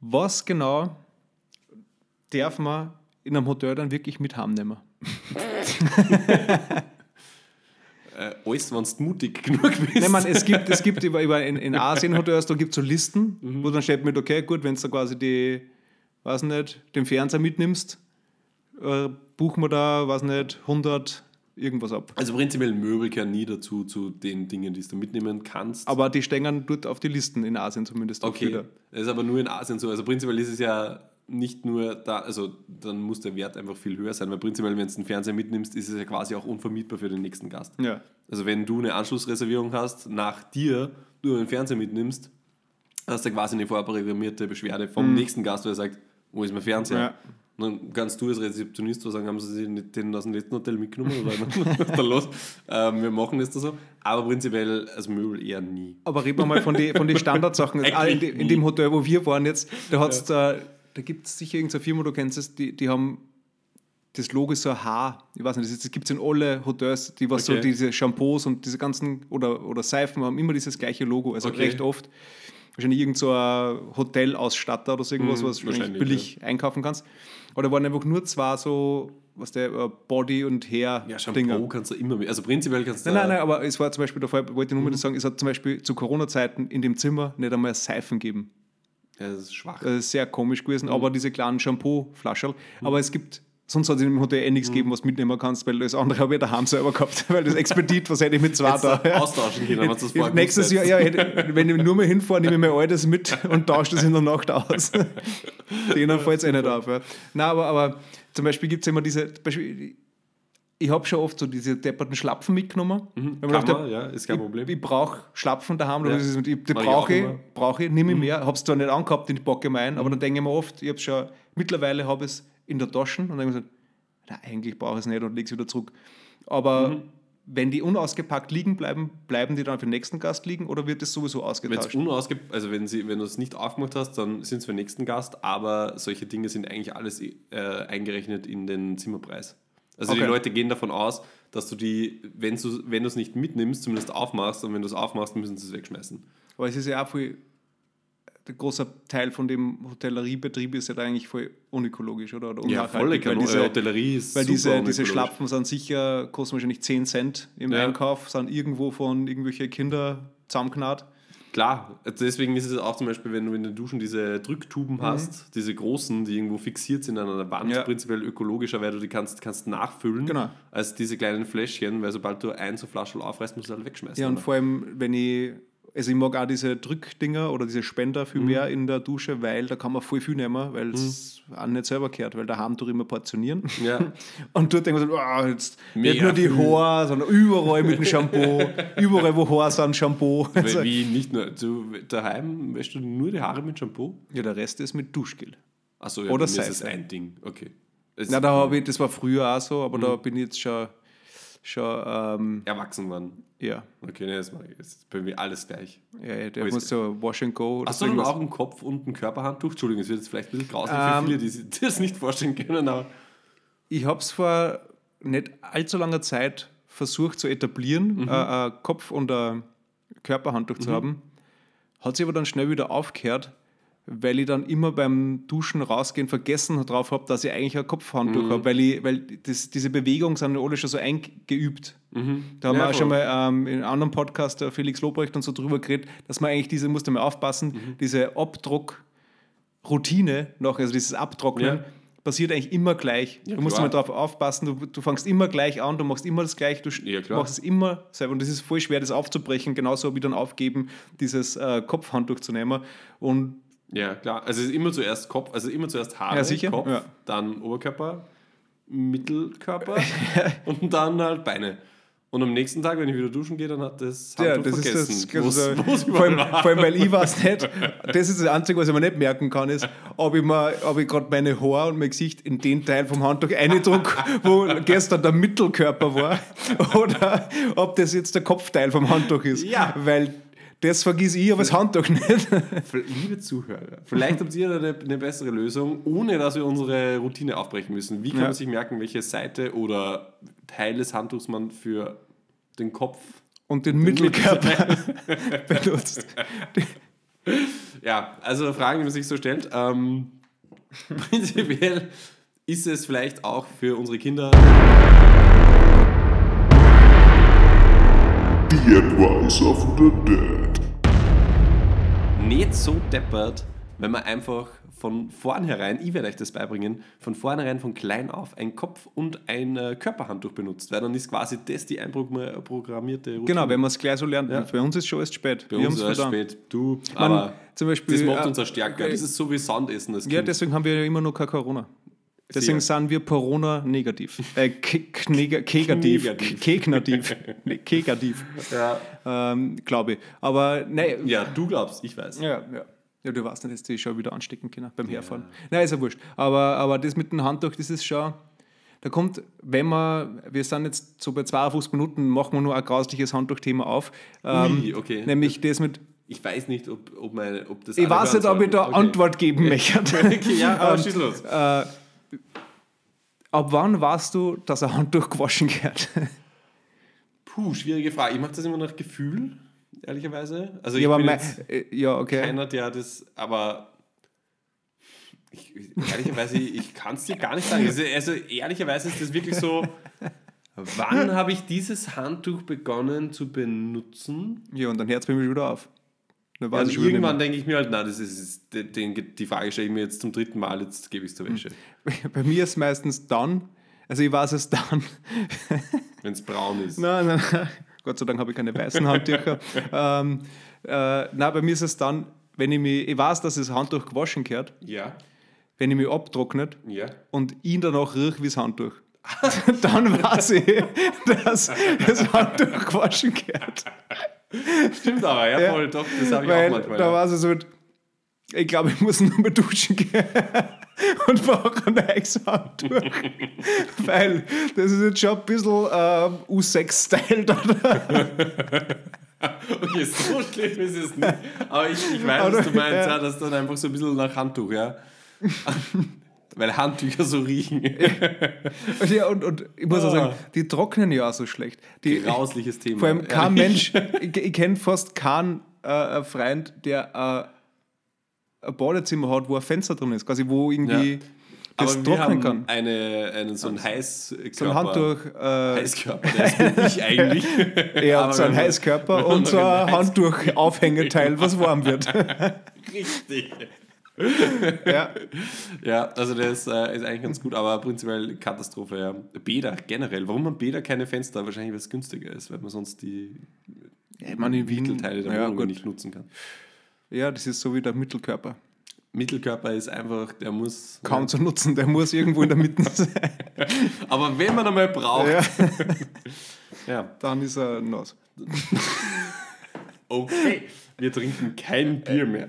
was genau darf man in einem Hotel dann wirklich mit heimnehmen? (laughs) äh, alles, wenn du mutig genug bist. Nein, man, es gibt, es gibt über, über in, in Asien Hotels, da gibt es so Listen, Mhm. wo dann steht mit, okay, gut, wenn du quasi die, weiß nicht, den Fernseher mitnimmst, äh, buchen wir da, weiß nicht, 100 irgendwas ab. Also prinzipiell Möbel gehören nie dazu, zu den Dingen, die du mitnehmen kannst. Aber die stehen dort auf die Listen, in Asien zumindest. Okay, wieder. das ist aber nur in Asien so. Also prinzipiell ist es ja nicht nur da, also dann muss der Wert einfach viel höher sein, weil prinzipiell, wenn du einen Fernseher mitnimmst, ist es ja quasi auch unvermietbar für den nächsten Gast. Ja. Also wenn du eine Anschlussreservierung hast, nach dir du einen Fernseher mitnimmst, hast du quasi eine vorprogrammierte Beschwerde vom nächsten Gast, der sagt, wo ist mein Fernseher? Mhm. Ja. Und dann kannst du als Rezeptionist so sagen, haben sie den aus dem letzten Hotel mitgenommen oder (laughs) was ist da los? Ähm, wir machen das da so. Aber prinzipiell, also Möbel eher nie. Aber reden wir mal von den von die Standardsachen. (laughs) In, de, in dem Hotel, wo wir waren jetzt, da, hat's da, da gibt es sicher irgendeine Firma, du kennst es, die, die haben das Logo ist so ein Haar. Ich weiß nicht, das, gibt es in alle Hotels, die was so Okay. diese Shampoos und diese ganzen oder, oder Seifen haben immer dieses gleiche Logo, also Okay. recht oft. Wahrscheinlich irgend so ein Hotelausstatter oder so irgendwas, Mhm, was du billig einkaufen kannst. Aber da waren einfach nur zwei so, was der äh, Body- und Ja, Hair-Dinger. Shampoo kannst du immer mit. Also prinzipiell kannst du. Nein, nein, nein, aber es war zum Beispiel, da wollte ich nur Mhm. mal sagen, es hat zum Beispiel zu Corona-Zeiten in dem Zimmer nicht einmal Seifen gegeben. Ja, das ist schwach. Das ist sehr komisch Mhm. gewesen, aber diese kleinen Shampoo-Flaschen. Aber es gibt, sonst hat es im Hotel eh Mhm. nichts gegeben, was du mitnehmen kannst, weil das andere habe ich daheim selber gehabt, (laughs) weil das Expedit, was hätte ich mit zwei Hättest da. du austauschen können, wenn du das vorher Nächstes Jahr, ja, hätte, wenn ich nur mal hinfahre, nehme ich mein altes mit und tausche das in der Nacht aus. (laughs) Denen fällt es eh nicht auf. Ja. Nein, aber, aber zum Beispiel gibt es immer diese, ich habe schon oft so diese depperten Schlapfen mitgenommen. Man Kann dachte, man, ja, ist kein ich, Problem. Ich brauche Schlapfen daheim, Ja. ja. die, die ich brauche auch ich. Mhm. brauche ich, nehme ich mehr. Habe es zwar nicht angehabt, den bocke ich mir ein, aber dann denke ich mir oft, ich habe schon, mittlerweile habe ich es in der Tasche und dann denke ich so, na, eigentlich brauche ich es nicht und lege es wieder zurück. Aber Mhm. wenn die unausgepackt liegen bleiben, bleiben die dann für den nächsten Gast liegen oder wird das sowieso es ausgetauscht? unausge also wenn, sie, wenn du es nicht aufgemacht hast, dann sind es für den nächsten Gast, aber solche Dinge sind eigentlich alles äh, eingerechnet in den Zimmerpreis. Also die Okay. Leute gehen davon aus, dass du die, wenn du es nicht mitnimmst, zumindest aufmachst und wenn du es aufmachst, müssen sie es wegschmeißen. Aber es ist ja auch voll, der große Teil von dem Hotelleriebetrieb ist ja da eigentlich voll unökologisch, oder? oder Ja, volle weil diese- Hotellerie ist Weil diese, diese. Schlapfen sind sicher, kosten wahrscheinlich 10 Cent im Ja. Einkauf, sind irgendwo von irgendwelchen Kinder zusammengenäht. Klar, deswegen ist es auch zum Beispiel, wenn du in den Duschen diese Drücktuben hast, diese großen, die irgendwo fixiert sind an einer Wand, Mhm. Ja. prinzipiell ökologischer, weil du die kannst, kannst nachfüllen, Genau. als diese kleinen Fläschchen, weil sobald du ein so Flaschel aufreißt, musst du halt wegschmeißen. Ja, und oder? vor allem, wenn ich, also ich mag auch diese Drückdinger oder diese Spender viel Mhm. mehr in der Dusche, weil da kann man voll viel nehmen, weil es auch nicht selber gehört, weil daheim tue ich immer portionieren. ja. (laughs) Und dort denke ich so, oh, jetzt nicht Mehr nur die. Haare, sondern überall mit dem Shampoo, (laughs) überall wo Haare sind, Shampoo. Also, Wie nicht nur, du, daheim wäschst du nur die Haare mit Shampoo? ja, der Rest ist mit Duschgel. Achso, ja, Oder bei mir ist Seife. ein Ding. Okay. Es Na, da habe ich, das war früher auch so, aber da Mhm. bin ich jetzt schon, schon ähm, erwachsen waren. ja, Okay, ne, das ist bei mir alles gleich. ja, ja, der muss so Wash and Go oder Hast du dann auch einen Kopf und ein Körperhandtuch? Entschuldigung, es wird jetzt vielleicht ein bisschen grauslich Ähm, für viele, die sich (laughs) das nicht vorstellen können, aber Ich habe es vor nicht allzu langer Zeit versucht zu etablieren, Mhm. äh, ein Kopf- und ein Körperhandtuch zu haben. Hat sich aber dann schnell wieder aufgehört, weil ich dann immer beim Duschen rausgehen vergessen drauf habe, dass ich eigentlich ein Kopfhandtuch Mhm. habe, weil, ich, weil das, diese Bewegungen sind alle schon so eingeübt. Da haben Mhm. Ja, wir auch voll. schon mal ähm, in einem anderen Podcast, der Felix Lobrecht und so drüber geredet, dass man eigentlich diese, musste man aufpassen, Mhm. diese Abdruckroutine noch, also dieses Abtrocknen, Ja. passiert eigentlich immer gleich. Ja, du musst immer darauf aufpassen, du, du fängst immer gleich an, du machst immer das Gleiche, du machst es immer selber. Und das ist voll schwer, das aufzubrechen, genauso wie dann aufgeben, dieses äh, Kopfhandtuch zu nehmen. Und ja, klar. Also es ist immer zuerst Kopf, also immer zuerst Haare, Ja, sicher. Kopf, Ja. dann Oberkörper, Mittelkörper (laughs) und dann halt Beine. Und am nächsten Tag, wenn ich wieder duschen gehe, dann hat das ja, Handtuch das vergessen. ist das, wo's- also, wo's vor, allem, vor allem, weil ich weiß nicht, das ist das Einzige, was ich mir nicht merken kann, ist, ob ich, mir- ob ich gerade meine Haare und mein Gesicht in den Teil vom Handtuch eindruck, (laughs) wo gestern der Mittelkörper war, (laughs) oder ob das jetzt der Kopfteil vom Handtuch ist. Ja. Weil das vergiss ich, aber das Handtuch nicht. (laughs) Liebe Zuhörer, vielleicht habt ihr eine, eine bessere Lösung, ohne dass wir unsere Routine aufbrechen müssen. Wie kann Ja. man sich merken, welche Seite oder Teil des Handtuchs man für den Kopf Und den Mittelkörper (laughs) benutzt. (laughs) Ja, also Fragen, die man sich so stellt. Ähm, prinzipiell ist es vielleicht auch für unsere Kinder. The Advice of the Dead. nicht so deppert, wenn man einfach von vornherein, ich werde euch das beibringen, von vornherein von klein auf ein Kopf- und ein äh, Körperhandtuch benutzt, weil dann ist quasi das die einprogrammierte Routine. Genau, wenn man es gleich so lernt. Ja. Bei uns ist schon erst spät. Bei Wir uns ist verdammt. spät, du, Man, aber zum Beispiel, das macht äh, uns auch stärker. äh, Das ist so wie Sandessen Kind. Ja, deswegen haben wir ja immer noch kein Corona. Deswegen Sehr. sind wir Corona-negativ. Äh, ke- knega- Kegativ. Negativ. (laughs) Kegnativ. Kegativ. ja. Ähm, Glaube ich. Aber nein. ja, du glaubst, ich weiß. Ja, ja. Ja, du weißt nicht, dass die schon wieder anstecken können beim Herfahren. Nein, ist ja wurscht. Aber, aber das mit dem Handtuch, das ist schon. Da kommt, wenn man, wir sind jetzt so bei 52 Minuten, machen wir nur ein grausliches Handtuchthema auf. Ähm, Ui, okay. Nämlich das mit, Ich weiß nicht, ob, ob, meine, ob das ich weiß nicht, ob ich da. Okay. Antwort geben möchte. (laughs) Okay, ja, aber schieß los. Äh, ab wann weißt du, dass ein Handtuch gewaschen gehört? (laughs) Puh, schwierige Frage. Ich mache das immer nach Gefühl, ehrlicherweise. Also ich ja, bin mein, äh, ja, okay. keiner, der das, aber ich, ehrlicherweise, ich kann es dir gar nicht sagen. Also, also ehrlicherweise ist das wirklich so, (laughs) wann habe ich dieses Handtuch begonnen zu benutzen? Ja, und dann hört es bei mir wieder auf. Dann Also irgendwann denke ich mir halt, na, das ist, den, die Frage stelle ich mir jetzt zum dritten Mal, jetzt gebe ich es zur Wäsche. nicht (laughs) mehr. Bei mir ist es meistens dann, also ich weiß es dann. (laughs) Wenn es braun ist. nein, nein, nein. Gott sei Dank habe ich keine weißen Handtücher. (laughs) ähm, äh, nein, bei mir ist es dann, wenn ich mich, ich weiß, dass das Handtuch gewaschen gehört, Ja, wenn ich mich abtrocknet ja. und ihn danach rieche wie das Handtuch. dann weiß ich, dass das Handtuch gewaschen gehört. (laughs) Stimmt aber, ja, voll, doch, das habe ich Weil auch manchmal. da ja. war es so, ich glaube, ich muss nur mal duschen gehen (laughs) und brauche ein neues Handtuch. Weil das ist jetzt schon ein bisschen ähm, U6-Style da. (laughs) Okay, so schlimm ist es nicht. Aber ich, ich weiß, was du meinst, ja. ja. das dann einfach so ein bisschen nach Handtuch, ja. Weil Handtücher so riechen. Und, ja, und, und ich muss auch sagen, die trocknen ja auch so schlecht. Die, Grausliches Thema. vor allem kein. Mensch, (laughs) ich, ich kenne fast keinen äh, Freund, der äh, ein Badezimmer hat, wo ein Fenster drin ist, quasi wo irgendwie das Aber wir trocknen haben kann. eine, einen, so einen Heißkörper. So ein Handtuch, äh, Heißkörper, der ist bin ich (laughs) eigentlich. er hat so (laughs) ein wenn man- Heißkörper und so ein ein Handtuch-Aufhängeteil, was warm wird. Richtig. (laughs) ja. Ja, also der ist, äh, ist eigentlich ganz gut, aber prinzipiell Katastrophe, ja. Bäder generell. Warum haben Bäder keine Fenster? Wahrscheinlich, weil es günstiger ist, weil man sonst die ich meine, in Wien, Mittelteile der ja, Wohnung nicht nutzen kann. ja, das ist so wie der Mittelkörper. Mittelkörper ist einfach, der muss. Kaum zu nutzen, der muss irgendwo in der Mitte (laughs) sein. Aber wenn man einmal braucht. Ja, (laughs) Ja. dann ist er nass. Okay. Wir trinken kein Bier mehr.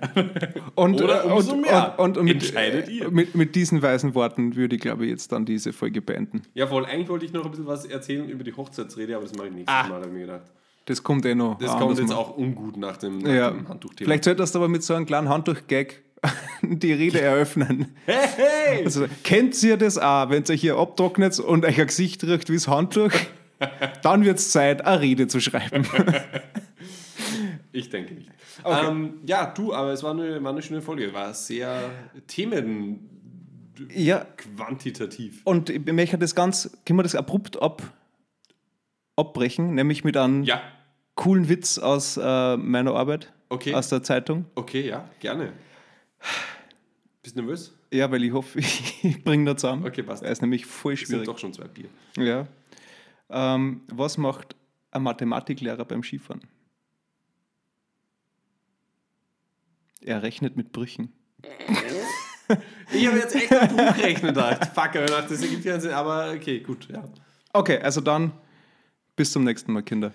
Und, Oder äh, umso und, mehr. Und, und, und mit, Entscheidet ihr. Mit, mit diesen weisen Worten würde ich, glaube ich, jetzt dann diese Folge beenden. Ja, voll. Eigentlich wollte ich noch ein bisschen was erzählen über die Hochzeitsrede, aber das mache ich nächstes Ah. Mal, habe ich mir gedacht. Das kommt eh noch. Das ein kommt jetzt Mal. auch ungut nach dem, nach Ja. dem Handtuchthema. Vielleicht solltest du aber mit so einem kleinen Handtuch-Gag (laughs) die Rede eröffnen. Hey, hey! Also, kennt ihr das auch, wenn ihr hier abtrocknet und euch ein Gesicht riecht wie das Handtuch? (laughs) Dann wird es Zeit, eine Rede zu schreiben. (laughs) Ich denke nicht. Ähm, ja, du, aber es war eine, war eine schöne Folge. War sehr themenquantitativ. ja, und ich möchte das ganz, können wir das abrupt ab, abbrechen, nämlich mit einem Ja, coolen Witz aus äh, meiner Arbeit, Okay. aus der Zeitung. okay, ja, gerne. Bist du nervös? Ja, weil ich hoffe, (laughs) ich bringe da zusammen. Okay, passt. Er ist nämlich voll Es sind schwierig. doch schon zwei Bier. Ja. Ähm, was macht ein Mathematiklehrer beim Skifahren? Er rechnet mit Brüchen. (laughs) Ich habe jetzt echt an Buchrechnen gedacht. Fuck, aber ich dachte, das ergibt keinen Sinn. Aber okay, gut, ja. Okay, also dann bis zum nächsten Mal, Kinder.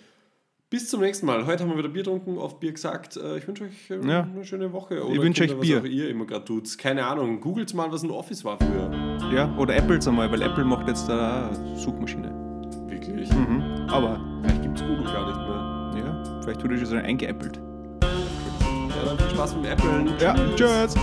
Bis zum nächsten Mal. Heute haben wir wieder Bier getrunken, oft Bier gesagt. Äh, Ich wünsche euch äh, Ja. eine schöne Woche. Ich wünsche euch Bier. Was auch ihr immer gerade tut. Keine Ahnung. Googelt mal, was ein Office war früher. Ja, oder Apples einmal, weil Apple macht jetzt da eine Suchmaschine. Wirklich. Mhm. Aber, Vielleicht gibt es Google gar nicht mehr. ja, vielleicht wurde schon so eingeäppelt. Viel Spaß mit dem Applen. Ja, tschüss.